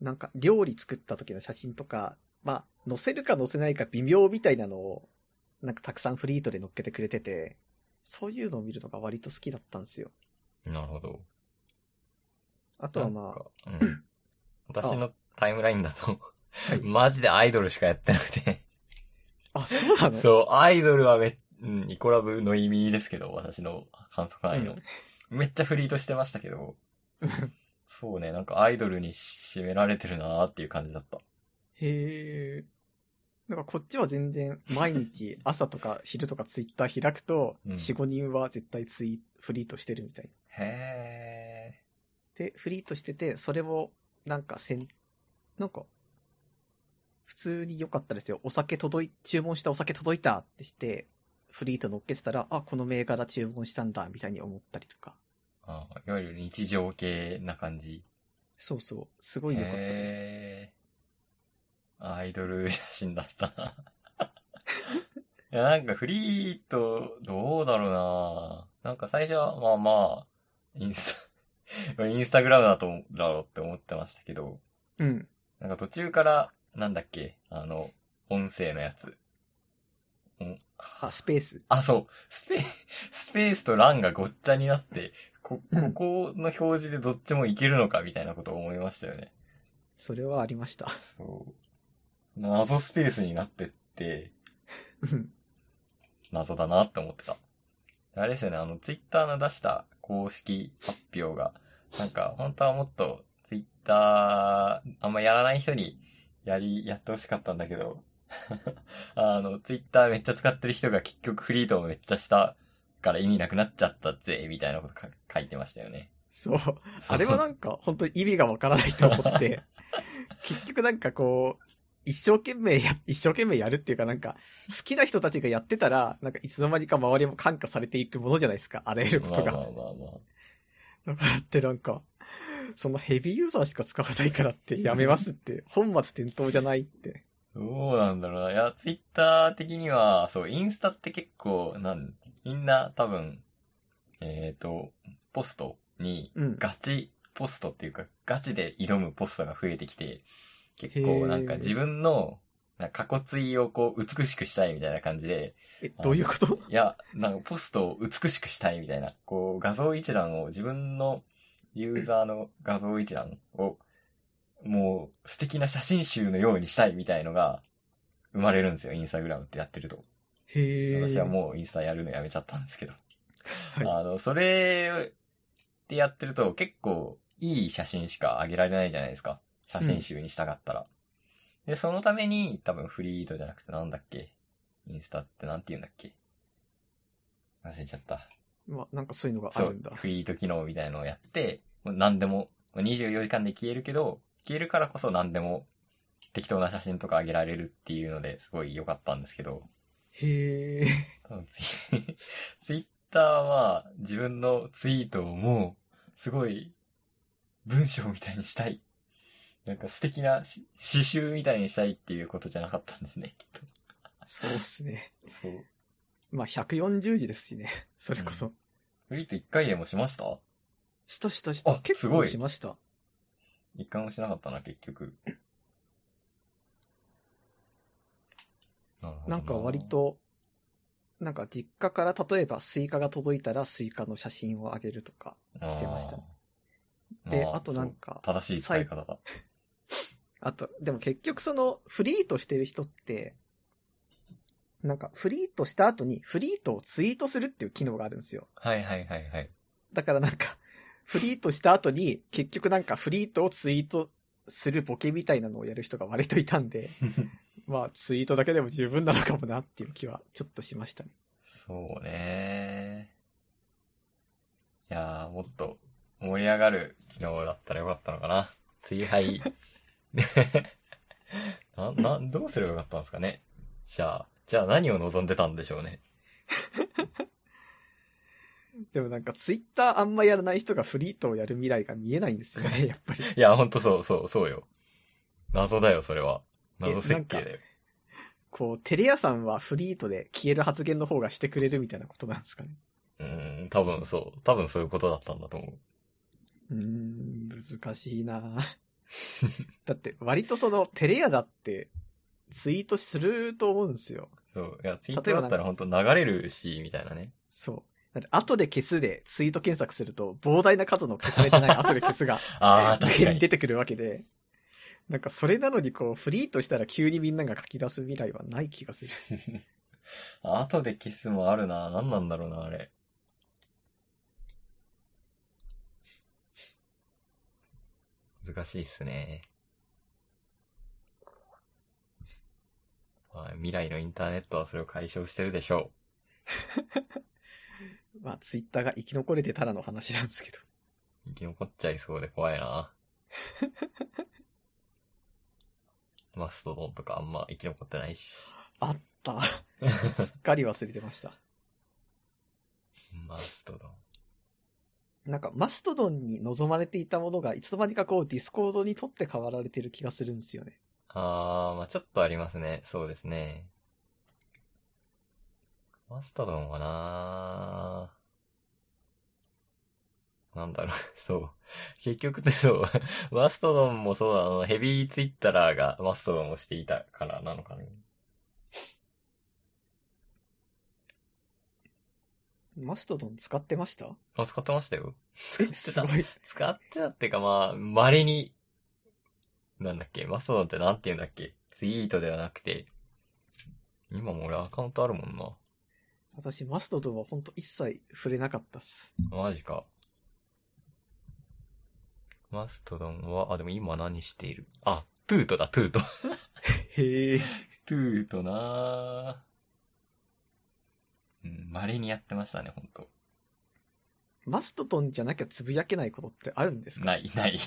なんか料理作った時の写真とか、まあ載せるか載せないか微妙みたいなのを、なんかたくさんフリートで載っけてくれてて、そういうのを見るのが割と好きだったんですよ。なるほど。あとはまなんかうん。私のタイムラインだと、あ、はい。マジでアイドルしかやってなくて。あ、そうなの？そう、アイドルはめ、うん、イコラブの意味ですけど、私の観測範囲の。めっちゃフリートしてましたけど、そうね、なんかアイドルに占められてるなーっていう感じだった。へえ。だからこっちは全然毎日朝とか昼とかツイッター開くと、うん4、5人は絶対ツイフリートしてるみたいな。へで、フリートしてて、それをなんかせん、なんか、普通に良かったですよ。お酒届い、注文したお酒届いたってして、フリート乗っけてたら、あ、この銘柄注文したんだ、みたいに思ったりとか。ーあいわゆる日常系な感じ。そうそう。すごい良かったです。へーアイドル写真だったな。いや、なんかフリート、どうだろうななんか最初は、まあまあ、インスタ、インスタグラムだと、だろうって思ってましたけど、うん。なんか途中から、なんだっけ、あの、音声のやつ。うんあ、スペース。あ、そう。スペ、スペースとランがごっちゃになって、こ、ここの表示でどっちもいけるのかみたいなことを思いましたよね。それはありました。そう。謎スペースになってって、うん謎だなって思ってた。あれですよね、あの、ツイッターの出した公式発表が、なんか、本当はもっと、ツイッター、あんまやらない人に、やり、やってほしかったんだけど、あの、ツイッターめっちゃ使ってる人が結局フリートをめっちゃしたから意味なくなっちゃったぜ、みたいなことか書いてましたよね。そう。あれはなんか、本当に意味がわからないと思って、結局なんかこう、一生懸命や、一生懸命やるっていうかなんか、好きな人たちがやってたら、なんかいつの間にか周りも感化されていくものじゃないですか、あらゆることが。まあまあまあまあ。だからってなんか、そのヘビーユーザーしか使わないからってやめますって、本末転倒じゃないって。どうなんだろうな。いや、ツイッター的には、そう、インスタって結構、なん、みんな多分、えっ、と、ポストに、うん。ガチポストっていうか、ガチで挑むポストが増えてきて、結構なんか自分の、なんか過去追をこう、美しくしたいみたいな感じで、え、どういうこと？いや、なんかポストを美しくしたいみたいな、こう、画像一覧を自分のユーザーの画像一覧を、もう素敵な写真集のようにしたいみたいのが生まれるんですよ、インスタグラムってやってると。へえ。私はもうインスタやるのやめちゃったんですけど。はいあの、それでやってると結構いい写真しか上げられないじゃないですか。写真集にしたかったら。で、そのために多分フリードじゃなくてなんだっけ？インスタってなんて言うんだっけ？忘れちゃった。まあ、なんかそういうのがあるんだ。。フリート機能みたいのをやって、もう何でも、24時間で消えるけど、消えるからこそ何でも適当な写真とか上げられるっていうのですごい良かったんですけど、へえ。多分ツイツイッターは自分のツイートをもう、すごい、文章みたいにしたい。なんか素敵なし詩集みたいにしたいっていうことじゃなかったんですね、きっと。そうっすね。そう。まあ、140字ですしね。それこそ。フリート一回でもしました？したしたしたあ。結すごい構しました。一回もしなかったな、結局。なるほどなんか割。と、なんか実家から例えばスイカが届いたらスイカの写真をあげるとかしてましたね。で、まあとなんか、正しい使い方だ。あと、でも結局そのフリートしてる人って、なんかフリートした後にフリートをツイートするっていう機能があるんですよ。はいはいはいはい。だからなんか、フリートした後に結局なんかフリートをツイートするボケみたいなのをやる人が割といたんで、まあツイートだけでも十分なのかもなっていう気はちょっとしましたね。そうね。いやー、もっと盛り上がる機能だったらよかったのかな。追廃。な、な、どうすればよかったんですかね？じゃあ、じゃあ何を望んでたんでしょうね？でもなんかツイッターあんまやらない人がフリートをやる未来が見えないんですよね、やっぱり。いや、ほんとそう、そう、そうよ。謎だよ、それは。謎設計だよ。こう、テレ屋さんはフリートで消える発言の方がしてくれるみたいなことなんですかね？うーん、多分そう。多分そういうことだったんだと思う。うーん、難しいな だって割とそのテレ屋だってツイートすると思うんですよ。そう。いや、ツイートだったらほんと流れるし、みたいなね。そう。後で消すでツイート検索すると膨大な数の消されてない 後で消すがああ、無確かに。限に出てくるわけで、なんかそれなのにこうフリートしたら急にみんなが書き出す未来はない気がする。後で消すもあるな。何なんだろうな、あれ。難しいっすね。まあ、未来のインターネットはそれを解消してるでしょ まあツイッターが生き残れてたらの話なんですけど。う。生き残っちゃいそうで怖いな。マストドンとかあんま生き残ってないし。あった。すっかり忘れてました。マストドン。なんかマストドンに望まれていたものがいつの間にかこうディスコードにとって変わられてる気がするんですよね。あー、まあちょっとありますね。そうですね。マストドンはななんだろう、そう。結局ってそう、マストドンもそうだ、あの、ヘビーツイッターがマストドンをしていたからなのかね。マストドン使ってました？あ、使ってましたよ。使っえ、てた。使ってたっていうかまあ、稀に、なんだっけ、マストドンってなんて言うんだっけ、ツイートではなくて、今も俺アカウントあるもんな。私マストドンはほんと一切触れなかったっす。マジか。マストドンは、あ、でも今何している？あ、トゥートだ、トゥート。へえ。トゥートなぁ。うん、稀にやってましたね、ほんと。マストドンじゃなきゃつぶやけないことってあるんですか？ない、ない。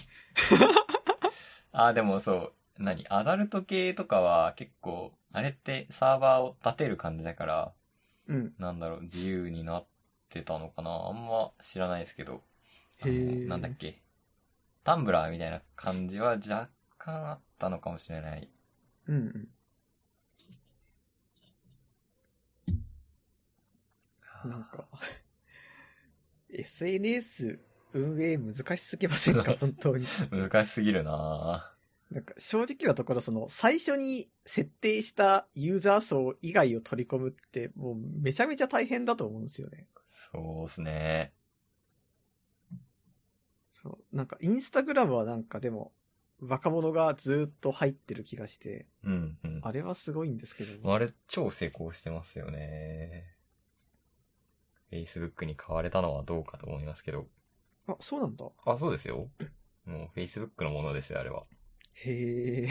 あ、でもそう、何？アダルト系とかは結構、あれってサーバーを立てる感じだから、うん。なんだろう、自由になってたのかな？あんま知らないですけど。へーなんだっけ？タンブラーみたいな感じは若干あったのかもしれない。うんうん。なんか、SNS 運営難しすぎませんか？本当に。難しすぎるななんか正直なところその最初に設定したユーザー層以外を取り込むってもうめちゃめちゃ大変だと思うんですよね。そうっすね。そう。なんか、インスタグラムはなんかでも、若者がずーっと入ってる気がして、うん、うん。あれはすごいんですけど、あれ、超成功してますよね。Facebook に買われたのはどうかと思いますけど。あ、そうなんだ。あ、そうですよ。もう Facebook のものですよ、あれは。へえ。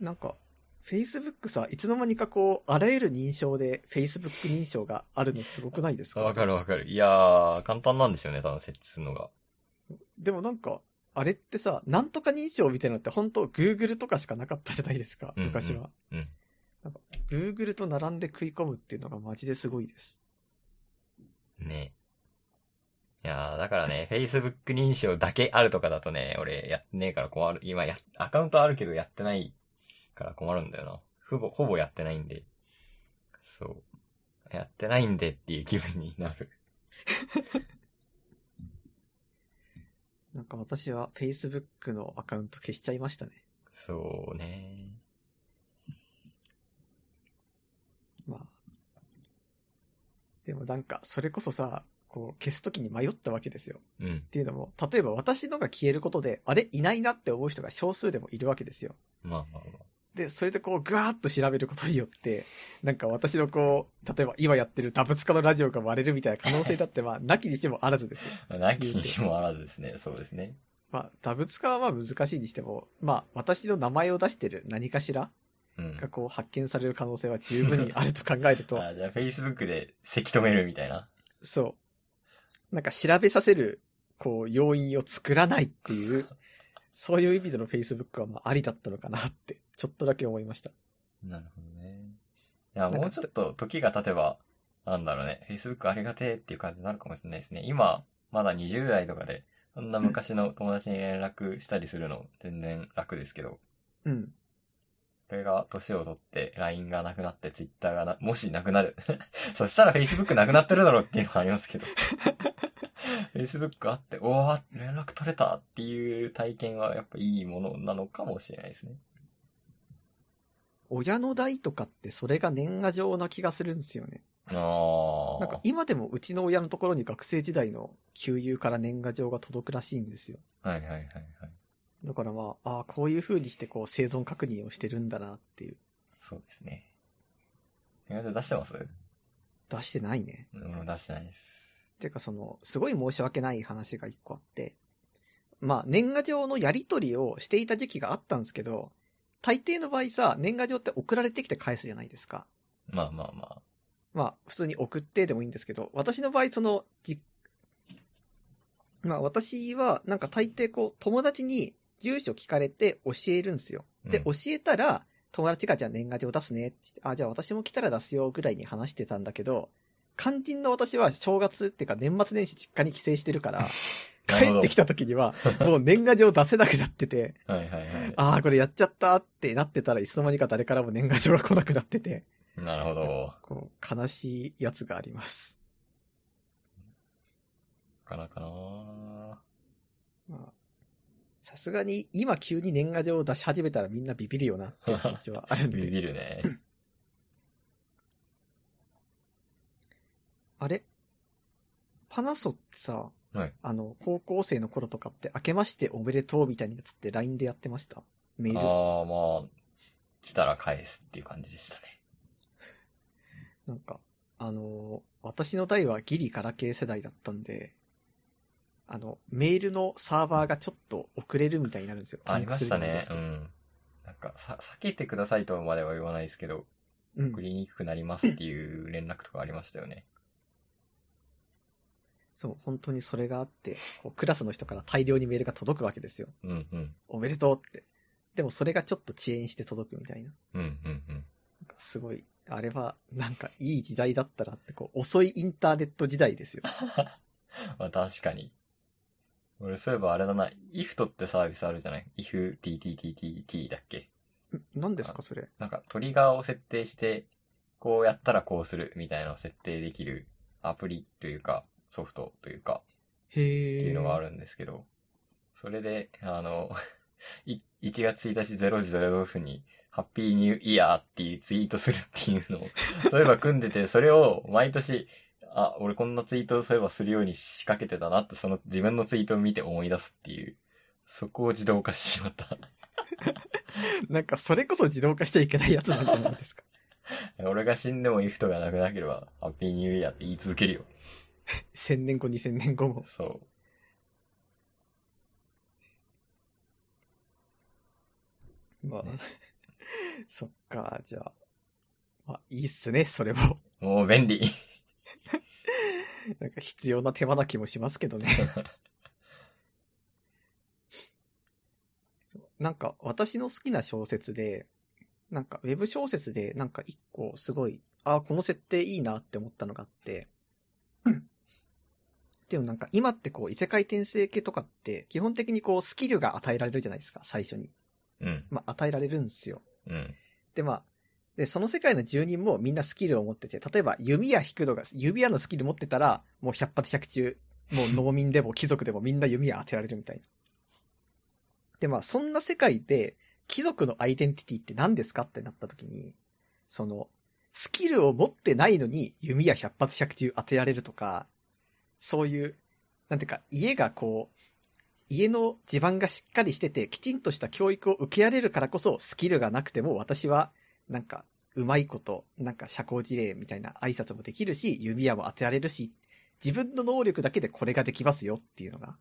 なんか、Facebook さ、いつの間にかこう、あらゆる認証で Facebook 認証があるのすごくないですか？わかるわかる。いやー、簡単なんですよね、多分設置するのが。でもなんか、あれってさ、なんとか認証みたいなのって本当 Google とかしかなかったじゃないですか、うんうん昔は。うん。なんか、Google と並んで食い込むっていうのがマジですごいです。ねいやー、だからね、Facebook 認証だけあるとかだとね、俺やってねえから困る。今や、アカウントあるけどやってないから困るんだよな。ほぼ、ほぼやってないんで。そう。やってないんでっていう気分になる。なんか私は Facebook のアカウント消しちゃいましたね。そうね。まあ。でもなんか、それこそさ、こう、消すときに迷ったわけですよ。うんっ。ていうのも、例えば私のが消えることで、あれ？いないなって思う人が少数でもいるわけですよ。まあまあまあ。で、それでこう、ぐわーっと調べることによって、なんか私のこう、例えば今やってるダブツカのラジオが割れるみたいな可能性だって、まあ、なきにしもあらずですよ。なきにしもあらずですね。そうですね。まあ、ダブツカはまあ難しいにしても、まあ、私の名前を出してる何かしらうん。がこう発見される可能性は十分にあると考えると、あじゃあ Facebook でせき止めるみたいな。そう。なんか調べさせる、こう、要因を作らないっていう、そういう意味での Facebook はまあありだったのかなって、ちょっとだけ思いました。なるほどね。いや、もうちょっと時が経てば、なんだろうね、Facebook ありがてえっていう感じになるかもしれないですね。今、まだ20代とかで、そんな昔の友達に連絡したりするの全然楽ですけど、うん。これが年を取って LINE がなくなって Twitter がな、もしなくなる。そしたら Facebook なくなってるだろうっていうのはありますけど。Facebook あって、おー、連絡取れたっていう体験はやっぱいいものなのかもしれないですね。親の代とかってそれが年賀状な気がするんですよね。あなんか今でもうちの親のところに学生時代の給油から年賀状が届くらしいんですよ。あ。はいはいはいはい。だからまあ、ああ、こういう風にしてこう生存確認をしてるんだなっていう。そうですね。年賀状出してます？出してないね。うん、出してないです。ていうかその、すごい申し訳ない話が一個あって、まあ、年賀状のやり取りをしていた時期があったんですけど、大抵の場合さ、年賀状って送られてきて返すじゃないですか。まあまあまあ。まあ、普通に送ってでもいいんですけど、私の場合、その、じ、まあ私は、なんか大抵こう、友達に住所聞かれて教えるんですよ。で、うん教えたら、友達がじゃあ年賀状出すねって言って、あ、じゃあ私も来たら出すよぐらいに話してたんだけど、肝心の私は正月っていうか年末年始実家に帰省してるから、帰ってきた時には、もう年賀状出せなくなってて、はいはいはい。ああ、これやっちゃったってなってたらいつの間にか誰からも年賀状が来なくなってて、なるほど。こう、悲しいやつがあります。なかなかなまあ、さすがに今急に年賀状を出し始めたらみんなビビるよなっていう気持ちはあるんビで。ビるね。あれ？パナソってさ、はい。あの、高校生の頃とかって明けましておめでとうみたいなやつって LINE でやってました？メール。ああ、まあ、来たら返すっていう感じでしたね。なんか、あのー私の代はギリガラケー世代だったんで、あの、メールのサーバーがちょっと遅れるみたいになるんですよ。ありましたね。うん。なんか、さ、避けてくださいとまでは言わないですけど、送。りにくくなりますっていう連絡とかありましたよね。そう、本当にそれがあって、こうクラスの人から大量にメールが届くわけですよ。うんうん。おめでとうって。でもそれがちょっと遅延して届くみたいな。うんうんうん。なんかすごい、あれはなんかいい時代だったなって、こう遅いインターネット時代ですよ。まあ確かに。俺そういえばあれだな、IFT ってサービスあるじゃない ?IFTTTTT だっけ？ん何ですかそれ？なんかトリガーを設定して、こうやったらこうするみたいなのを設定できるアプリというか、ソフトというか、へえ。っていうのがあるんですけど、それで、あの、い1月1日0時0分に、ハッピーニューイヤーっていうツイートするっていうのを、そういえば組んでて、それを毎年、あ、俺こんなツイートそういえばするように仕掛けてたなって、その自分のツイートを見て思い出すっていう、そこを自動化してしまった。なんか、それこそ自動化しちゃいけないやつなんじゃないですか。俺が死んでもイフトがなくなければ、ハッピーニューイヤーって言い続けるよ。1000年後、2000年後も。そう。まあね、そっか、じゃあ。まあ、いいっすね、それも。もう便利。なんか必要な手間な気もしますけどね。なんか私の好きな小説で、なんかウェブ小説でなんか一個すごい、ああ、この設定いいなって思ったのがあって、でもなんか今ってこう異世界転生系とかって基本的にこうスキルが与えられるじゃないですか、最初に。うん。まあ与えられるんですよ。うん。で、まあ、で、その世界の住人もみんなスキルを持ってて、例えば弓矢引くのが、弓矢のスキル持ってたら、もう100発100中、もう農民でも貴族でもみんな弓矢当てられるみたいな。で、まあ、そんな世界で、貴族のアイデンティティって何ですかってなった時に、その、スキルを持ってないのに弓矢100発100中当てられるとか、そういう、なんていうか、家がこう、家の地盤がしっかりしてて、きちんとした教育を受けられるからこそ、スキルがなくても私は、なんか、うまいこと、なんか社交辞令みたいな挨拶もできるし、指輪も当てられるし、自分の能力だけでこれができますよっていうのが、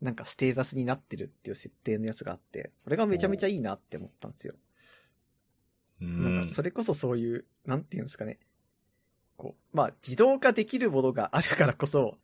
なんかステータスになってるっていう設定のやつがあって、これがめちゃめちゃいいなって思ったんですよ。うなんんかそれこそそういう、なんていうんですかね。こう、まあ自動化できるものがあるからこそ、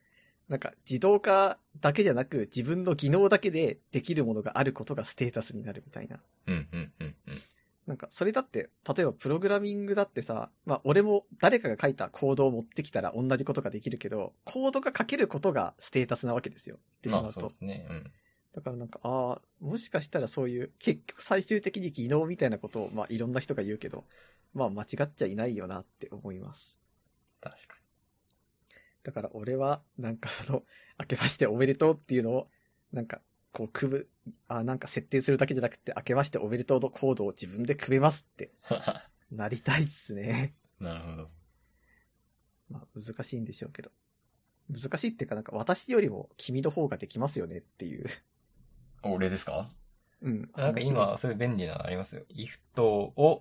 なんか自動化だけじゃなく自分の技能だけでできるものがあることがステータスになるみたいな。うん、うん、うん、うん。なんか、それだって、例えばプログラミングだってさ、まあ、俺も誰かが書いたコードを持ってきたら同じことができるけど、コードが書けることがステータスなわけですよ。言ってしまうと。まあそうですね。うん。だからなんか、ああ、もしかしたらそういう、結局最終的に技能みたいなことを、まあ、いろんな人が言うけど、まあ、間違っちゃいないよなって思います。確かだから俺は、なんかその、明けましておめでとうっていうのを、なんか、こう、組む、あなんか設定するだけじゃなくて、明けましておめでとうのコードを自分で組めますって、に。なりたいっすね。なるほど。まあ、難しいんでしょうけど。難しいっていうか、なんか私よりも君の方ができますよねっていう。俺ですか？うん。なんか今、そういう便利なのありますよ。イフトを、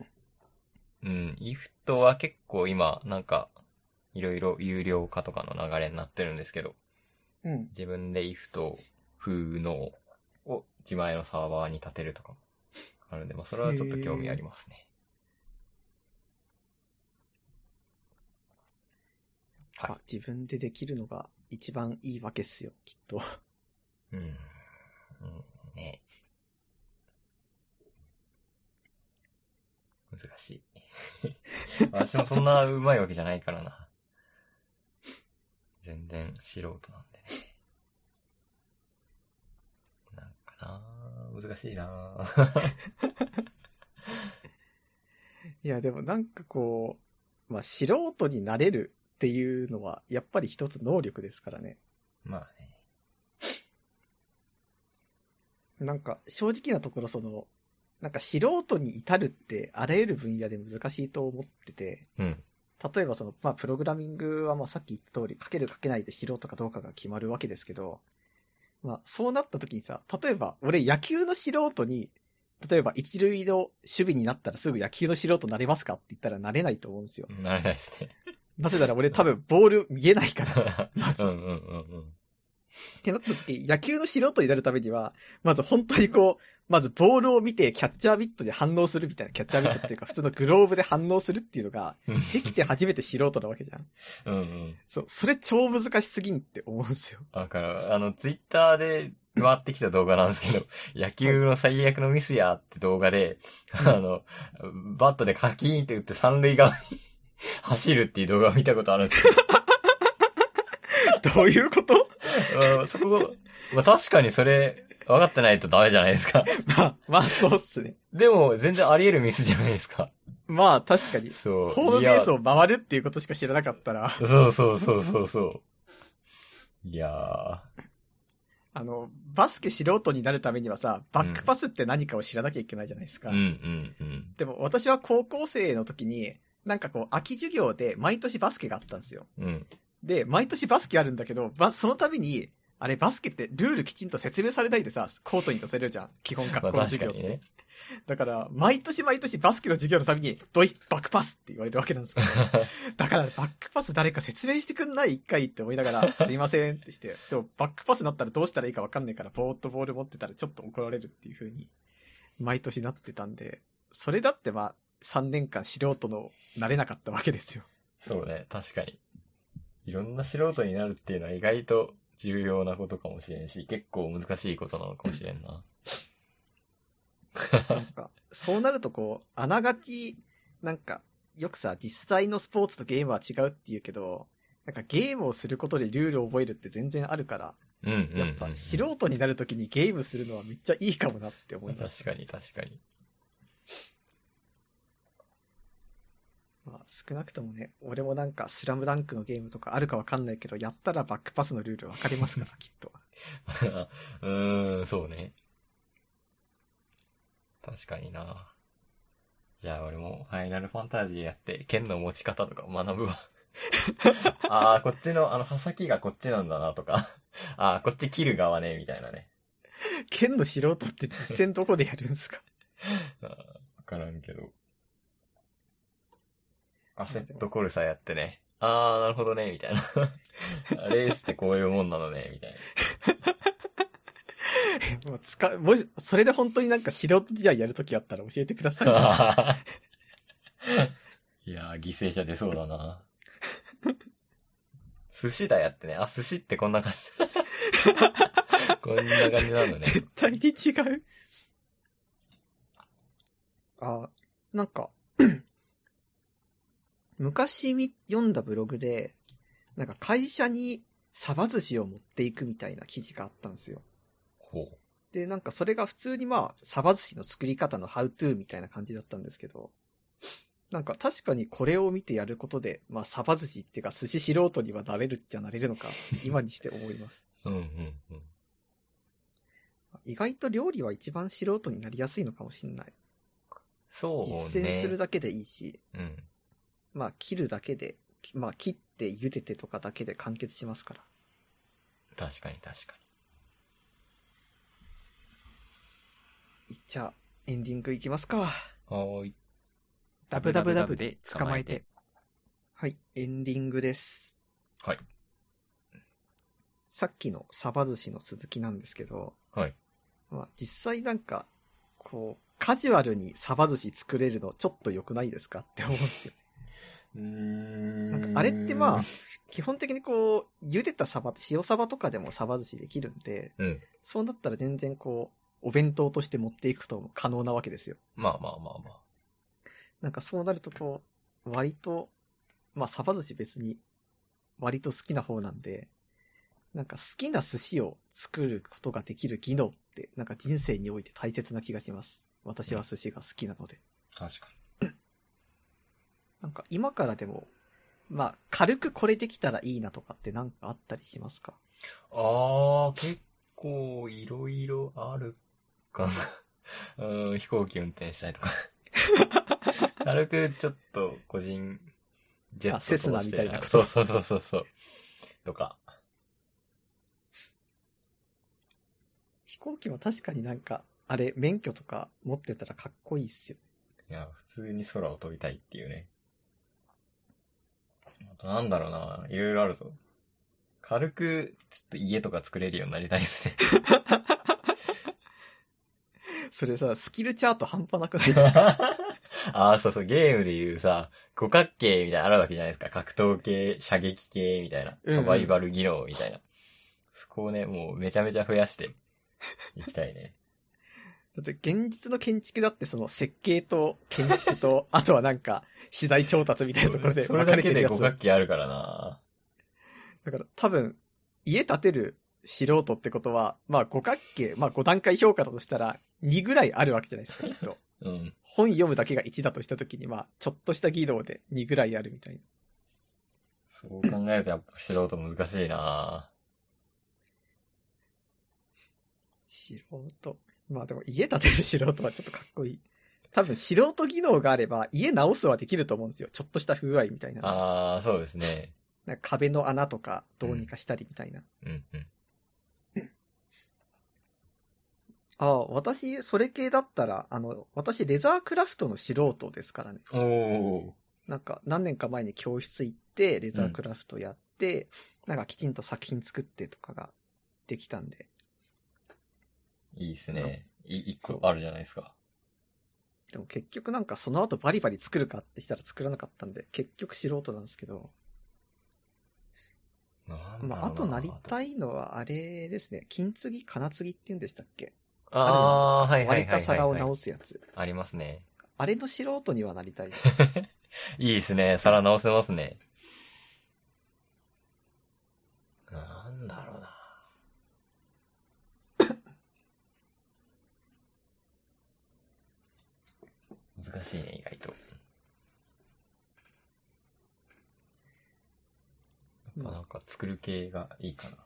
うん、イフトは結構今、なんか、いろいろ有料化とかの流れになってるんですけど、うん。自分でイフト風のを自前のサーバーに立てるとかもあるんで、まあそれはちょっと興味ありますね。はいあ、自分でできるのが一番いいわけっすよ、きっと。うん。うん、ね難しい。私もそんな上手いわけじゃないからな。全然素人なんでね。なんかな難しいないや、でもなんかこう、まあ、素人になれるっていうのは、やっぱり一つ能力ですからね。まあね。なんか、正直なところその、なんか素人に至るってあらゆる分野で難しいと思ってて、うん。例えばその、まあ、プログラミングはまあさっき言った通り、書ける書けないで素人かどうかが決まるわけですけど、まあ、そうなった時にさ、例えば、俺野球の素人に、例えば一塁の守備になったらすぐ野球の素人なれますかって言ったらなれないと思うんですよ。なれないですね。なぜなら俺多分ボール見えないから。うんうんうんうん。ってなった時、野球の素人になるためには、まず本当にこう、まずボールを見てキャッチャーミットで反応するみたいな、キャッチャーミットっていうか 普通のグローブで反応するっていうのが、できて初めて素人なわけじゃん。うんうん。そう、それ超難しすぎんって思うんですよ。だから、あの、ツイッターで回ってきた動画なんですけど、野球の最悪のミスやって動画で、あの、バットでカキーンって打って三塁側に 走るっていう動画を見たことあるんですけどういうこと？ど、うんそこ、まあ、確かにそれ、分かってないとダメじゃないですか。まあ、まあそうっすね。でも、全然あり得るミスじゃないですか。まあ確かに。そう。ホームベースいを回るっていうことしか知らなかったら、やそうそうそうそうそう。いやあの、バスケ素人になるためにはさ、バックパスって何かを知らなきゃいけないじゃないですか。ー。うんうんうん。でも私は高校生の時に、なんかこう、秋授業で毎年バスケがあったんですよ。うん。で、毎年バスケあるんだけど、ば、その度に、あれバスケってルールきちんと説明されないでさ、コートに出せるじゃん。基本学まあ校の授業って。確かにね。だから、毎年毎年バスケの授業のたびに、ドイバックパスって言われるわけなんですよ。だから、バックパス誰か説明してくんない一回って思いながら、すいませんってして、でもバックパスになったらどうしたらいいかわかんないから、ぼーっとボール持ってたらちょっと怒られるっていう風に、毎年なってたんで、それだってまあ、3年間素人のなれなかったわけですよ。そうね、確かに。いろんな素人になるっていうのは意外と重要なことかもしれんし、結構難しいことなのかもしれんな。なんか、そうなるとこう、あながち、なんか、よくさ、実際のスポーツとゲームは違うって言うけど、なんかゲームをすることでルールを覚えるって全然あるから、うんうんうん、うん。やっぱ素人になるときにゲームするのはめっちゃいいかもなって思います。確かに確かに。まあ、少なくともね、俺もなんかスラムダンクのゲームとかあるかわかんないけど、やったらバックパスのルールわかりますから、きっと。うーん、そうね。確かにな。じゃあ俺もファイナルファンタジーやって、剣の持ち方とか学ぶわ。ああ、こっちの、あの、刃先がこっちなんだなとか。ああ、こっち切る側ね、みたいなね。剣の素人って実戦どこでやるんですか？わからんけど。アセットコルサやってね。あー、なるほどね、みたいな。レースってこういうもんなのね、みたい もう使う、もし、それで本当になんか素人試合やるときあったら教えてください。な。いやー、犠牲者出そうだな。寿司だやってね。あ、寿司ってこんな感じ。こんな感じなのね。絶対に違う。あ、なんか、昔み読んだブログで、なんか会社にサバ寿司を持っていくみたいな記事があったんですよ。ほう。で、なんかそれが普通にまあ、サバ寿司の作り方のハウトゥーみたいな感じだったんですけど、なんか確かにこれを見てやることで、まあ、サバ寿司っていうか寿司素人にはなれるっちゃなれるのか、今にして思います。うんうんうん。意外と料理は一番素人になりやすいのかもしんない。そうね。実践するだけでいいし、うん。まあ切るだけで、まあ切って茹でてとかだけで完結しますから。確かに確かじゃあ、エンディングいきますか。に。はーい。ダブダブダブで捕まえて。はい、エンディングです。はい。さっきのサバ寿司の続きなんですけど、はい。まあ実際なんか、こう、カジュアルにサバ寿司作れるのちょっと良くないですかって思うんですよ。うーん。なんかあれってまあ、基本的にこう、茹でたサバ、塩サバとかでもサバ寿司できるんで、うん。そうなったら全然こう、お弁当として持っていくと可能なわけですよ。まあまあまあまあ。なんかそうなるとこう、割と、まあサバ寿司別に割と好きな方なんで、なんか好きな寿司を作ることができる技能って、なんか人生において大切な気がします。私は寿司が好きなので。確かなんか今からでも、まあ軽くこれできたらいいなとかってなんかあったりしますか？に。あー、結構いろいろあるかな。うん、飛行機運転したりとか。軽くちょっと個人ジェットあセスナみたいなこと？そうそうそうそうそう。とか。飛行機は確かになんか、あれ、免許とか持ってたらかっこいいっすよ。いや、普通に空を飛びたいっていうね。あとなんだろうな。いろいろあるぞ。軽く、ちょっと家とか作れるようになりたいですね。それさ、スキルチャート半端なくないですか？ああ、そうそう、ゲームでいうさ、五角形みたいなのあるわけじゃないですか。格闘系、射撃系みたいな。うんうんサバイバル技能みたいな。そこをね、もうめちゃめちゃ増やしていきたいね。だって現実の建築だってその設計と建築と、あとはなんか、資材調達みたいなところでそれ分かだけでれてるやつ。五角形あるからな。だから多分、家建てる素人ってことは、まあ五角形、まあ5段階評価だとしたら2ぐらいあるわけじゃないですか、きっと。うん。本読むだけが1だとしたときに、まあ、ちょっとした技能で2ぐらいあるみたいな。そう考えるとやっぱ素人難しいな。素人。まあでも家建てる素人はちょっとかっこいい。多分素人技能があれば家直すはできると思うんですよ。ちょっとした不具合みたいな。ああ、そうですね。なんか壁の穴とかどうにかしたりみたいな。うんうん。ああ、私、それ系だったら、あの、私、レザークラフトの素人ですからね。おー。なんか、何年か前に教室行って、レザークラフトやって、なんかきちんと作品作ってとかができたんで。いいっすね。い一個あるじゃないですか。でも結局なんかその後バリバリ作るかってしたら作らなかったんで、結局素人なんですけど。まあ、あとなりたいのはあれですね。金継ぎ、金継ぎって言うんでしたっけ？ああ、はいはいはいはい、はい。割れた皿を直すやつ。ありますね。あれの素人にはなりたいです。いいですね。皿直せますね。なんだろうな。難しいね、意外と。やっぱなんか作る系がいいかな。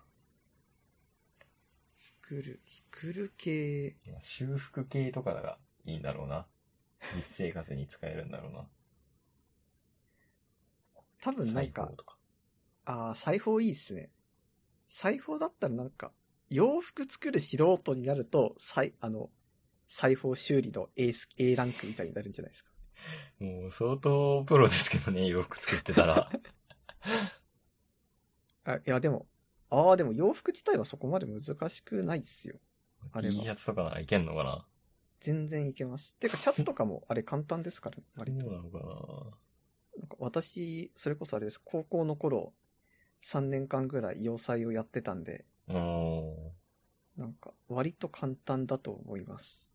作る、作る系。修復系とかがいいんだろうな。実生活に使えるんだろうな。多分なんかか。ああ、裁縫いいっすね。裁縫だったらなんか、洋服作る素人になると、裁、あの、裁縫修理の A, A ランクみたいになるんじゃないですか。もう相当プロですけどね、洋服作ってたら。あ、いやでも、ああ、でも洋服自体はそこまで難しくないっすよ。あれは T シャツとかならいけんのかな全然いけます。てか、シャツとかもあれ簡単ですから、割と。そうなのかななんか私、それこそあれです。高校の頃、3年間ぐらい洋裁をやってたんで。なんか、割と簡単だと思います。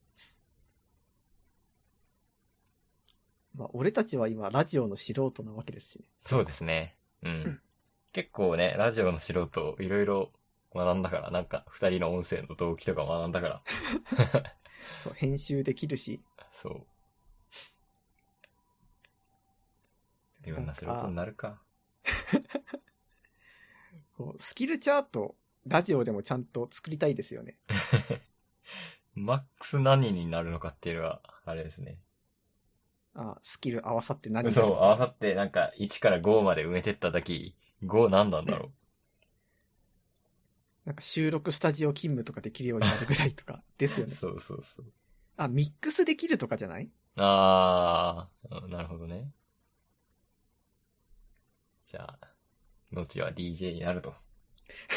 まあ、俺たちは今、ラジオの素人なわけですしね。そうですね。うん。結構ね、ラジオの素人、いろいろ学んだから、なんか、二人の音声の動機とか学んだから。そう、編集できるし。そう。いろんな素人になるか。こうスキルチャート、ラジオでもちゃんと作りたいですよね。マックス何になるのかっていうのは、あれですね。あスキル合わさって何そう、合わさっってなんか1から5まで埋めてった時、5何なんだろ なんか収録スタジオ勤務とかできるようになるぐらいとか ですよう。ね。そうそうそう。あ、ミックスできるとかじゃない？あー、なるほどね。じゃあ、後は DJ になると。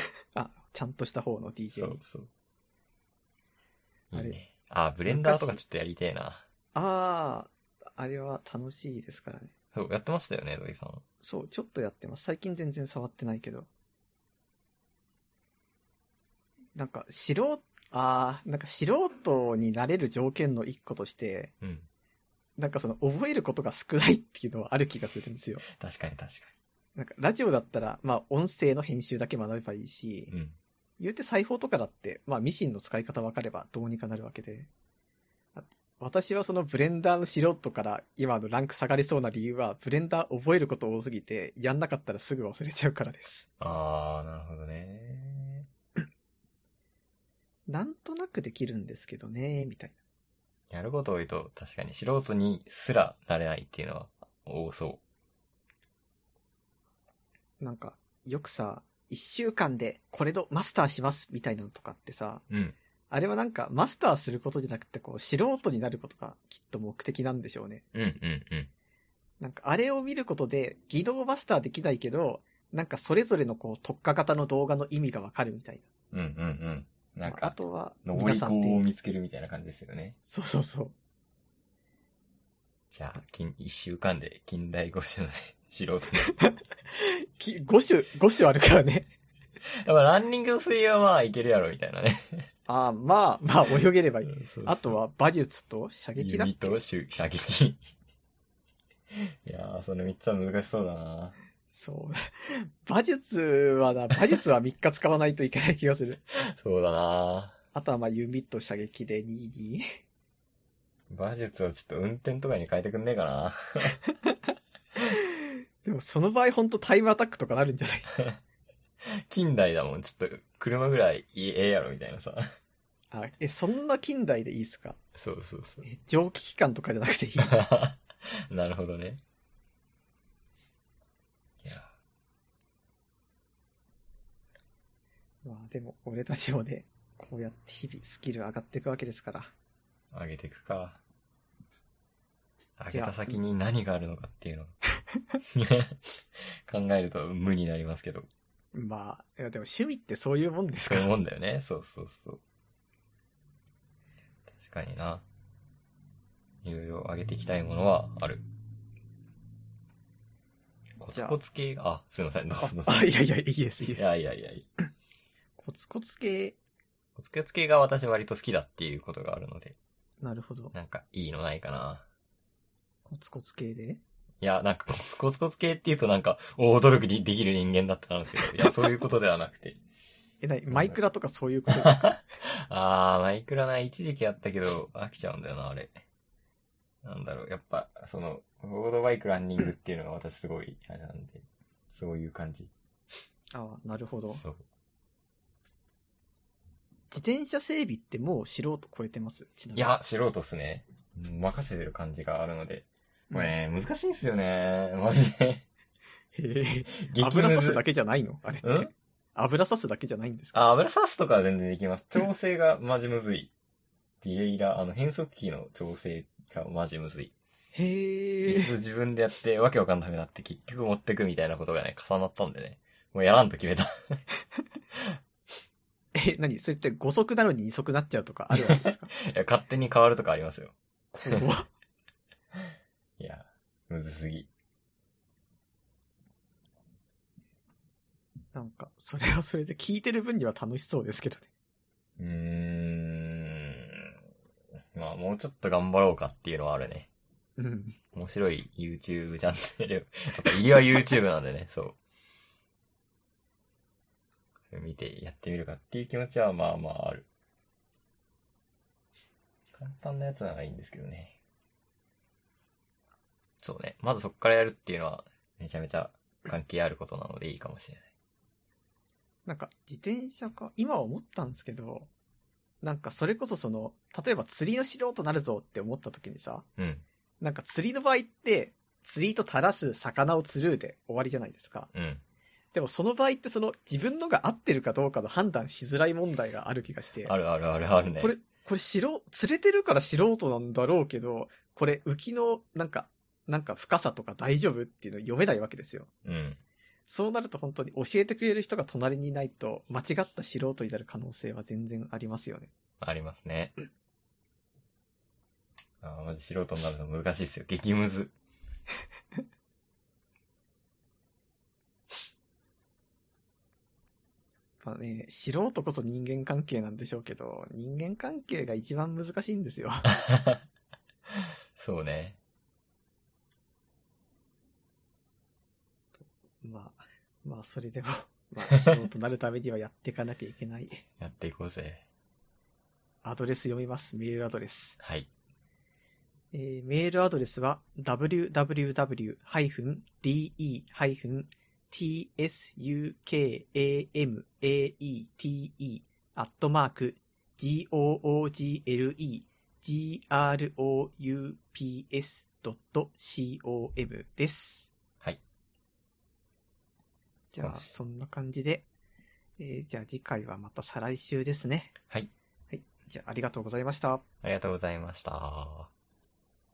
あ、ちゃんとした方のそ DJ うに。そう。あれいいね。あー、ブレンダーとかちょっとやりてえな。ああ、あれは楽しいですからね。そう、やってましたよね、土井さん。そう、ちょっとやってます。最近全然触ってないけど。なんか、素人、ああ、なんか素人になれる条件の一個として、うん。なんかその覚えることが少ないっていうのはある気がするんですよ。確かに確かなんかラジオだったら、まあ音声の編集だけ学べばいいし、に。うん。言うて裁縫とかだって、まあミシンの使い方分かればどうにかなるわけで。あ私はそのブレンダーの素人から今のランク下がりそうな理由は、ブレンダー覚えること多すぎて、やんなかったらすぐ忘れちゃうからです。あー、なるほどね。なんとなくできるんですけどね、みたいやること多いと、確かに素人にすらなれないっていうのは多そな。なんか、よくさ、一週間でこれとマスターしますみたいなのとかってさ、う。うん。あれはなんかマスターすることじゃなくて、こう、素人になることがきっと目的なんでしょうね。うんうんうん。なんかあれを見ることで、技能マスターできないけど、なんかそれぞれのこう特化型の動画の意味がわかるみたいうんうんうん。な。なんか、あとは、登り子皆さんでを、見つけるみたいな感じですよね。そうそうそう。じゃあ、近、一週間で近代 五種のね、素人に。き5種、5種あるからね。だからランニングの水泳はまあいけるやろみたいなね。ああ、まあ、まあ泳げればいい。そうそうあとは馬術と射撃だっけ？弓と射射撃。いやー、その三つは難しそうだな。そう。馬術はな、馬術は3日使わないといけない気がする。そうだなあとはまあ弓と射撃で2、2。馬術をちょっと運転とかに変えてくんねえかな。でもその場合ほんとタイムアタックとかなるんじゃない？近代だもん、ちょっと車ぐらいいいええやろみたいなさ。あ、え、そんな近代でいいっすか？そうそうそう。え、蒸気機関とかじゃなくていい？なるほどね。いや。まあでも、俺たちもね、こうやって日々スキル上がっていくわけですから。上げていくか。上げた先に何があるのかっていうのを 考えると無になりますけど。まあ、いやでも趣味ってそういうもんですそういう。もんだよね。そうそうそう。確かにな。いろいろ上げていきたいものはある。コツコツ系？が、あ、すいません、どうぞどうぞあ、いやいや、いいです、いいです。いやいやいやいや。コツコツ系、コツコツ系が私割と好きだっていうことがあるので、なるほど。なんかいいのないかな。コツコツ系で？いや、なんかコツコツコツ系って言うとなんか、大努力にできる人間だったんですけど、いや、そういうことではなくて。え、なに、マイクラとかそういうこと あー、マイクラな、一時期やったけど、飽きちゃうんだよな、あれ。なんだろう、やっぱ、その、ロードバイクランニングっていうのが私すごい、あれなんで、そういう感じ。ああ、なるほど。そう。自転車整備ってもう素人超えてます？ちないみに。や、素人っすね。うん任せてる感じがあるので。これね、難しいんすよね。マジで。へえ。激油さすだけじゃないの？あれってん？油さすだけじゃないんですか？あ、油さすとかは全然できます。調整がマジむずい。ディレイラー、あの、変速機の調整がマジむずい。へ椅子え。自分でやって、わけわかんなくなって結局持ってくみたいなことがね、重なったんでね。もうやらんと決めた。え、何？それって5速なのに2速なっちゃうとかあるわけですか？いや、勝手に変わるとかありますよ。怖っいや、むずすぎ。なんか、それはそれで聞いてる分には楽しそうですけどね。うーん。まあ、もうちょっと頑張ろうかっていうのはあるね。うん。面白い YouTube チャンネル。やっぱ入りは YouTube なんでね、そう。それ見てやってみるかっていう気持ちはまあまあある。簡単なやつならいいんですけどね。そうね。まずそこからやるっていうのはめちゃめちゃ関係あることなのでいいかもしれない。なんか、自転車か、今思ったんですけど、なんかそれこそその、例えば釣りの素人なるぞって思った時にさ、うん。なんか釣りの場合って、釣りと垂らす魚を釣るで終わりじゃないですか。うん。でもその場合ってその自分のが合ってるかどうかの判断しづらい問題がある気がして。あるあるあるあるね。これ、これ素人、釣れてるから素人なんだろうけど、これ浮きのなんか、なんか深さとか大丈夫っていうの読めないわけですよ。うん。そうなると本当に教えてくれる人が隣にいないと間違った素人になる可能性は全然ありますよね。ありますね。ああ、マジ素人になるの難しいっすよ。激ムズ。まあね、素人こそ人間関係なんでしょうけど、人間関係が一番難しいんですよ。そうね。まあ、まあそれでも、まあ素人になるためにはやっていかなきゃいけない。やっていこうぜ。アドレス読みます。メールアドレス。はい。えーメールアドレスは www-de-tsukamate アットマーク google.groups.com です。はい。じゃあ、そんな感じで、えーじゃあ次回はまた再来週ですね。はい。はい。じゃあ、ありがとうございました。ありがとうございました。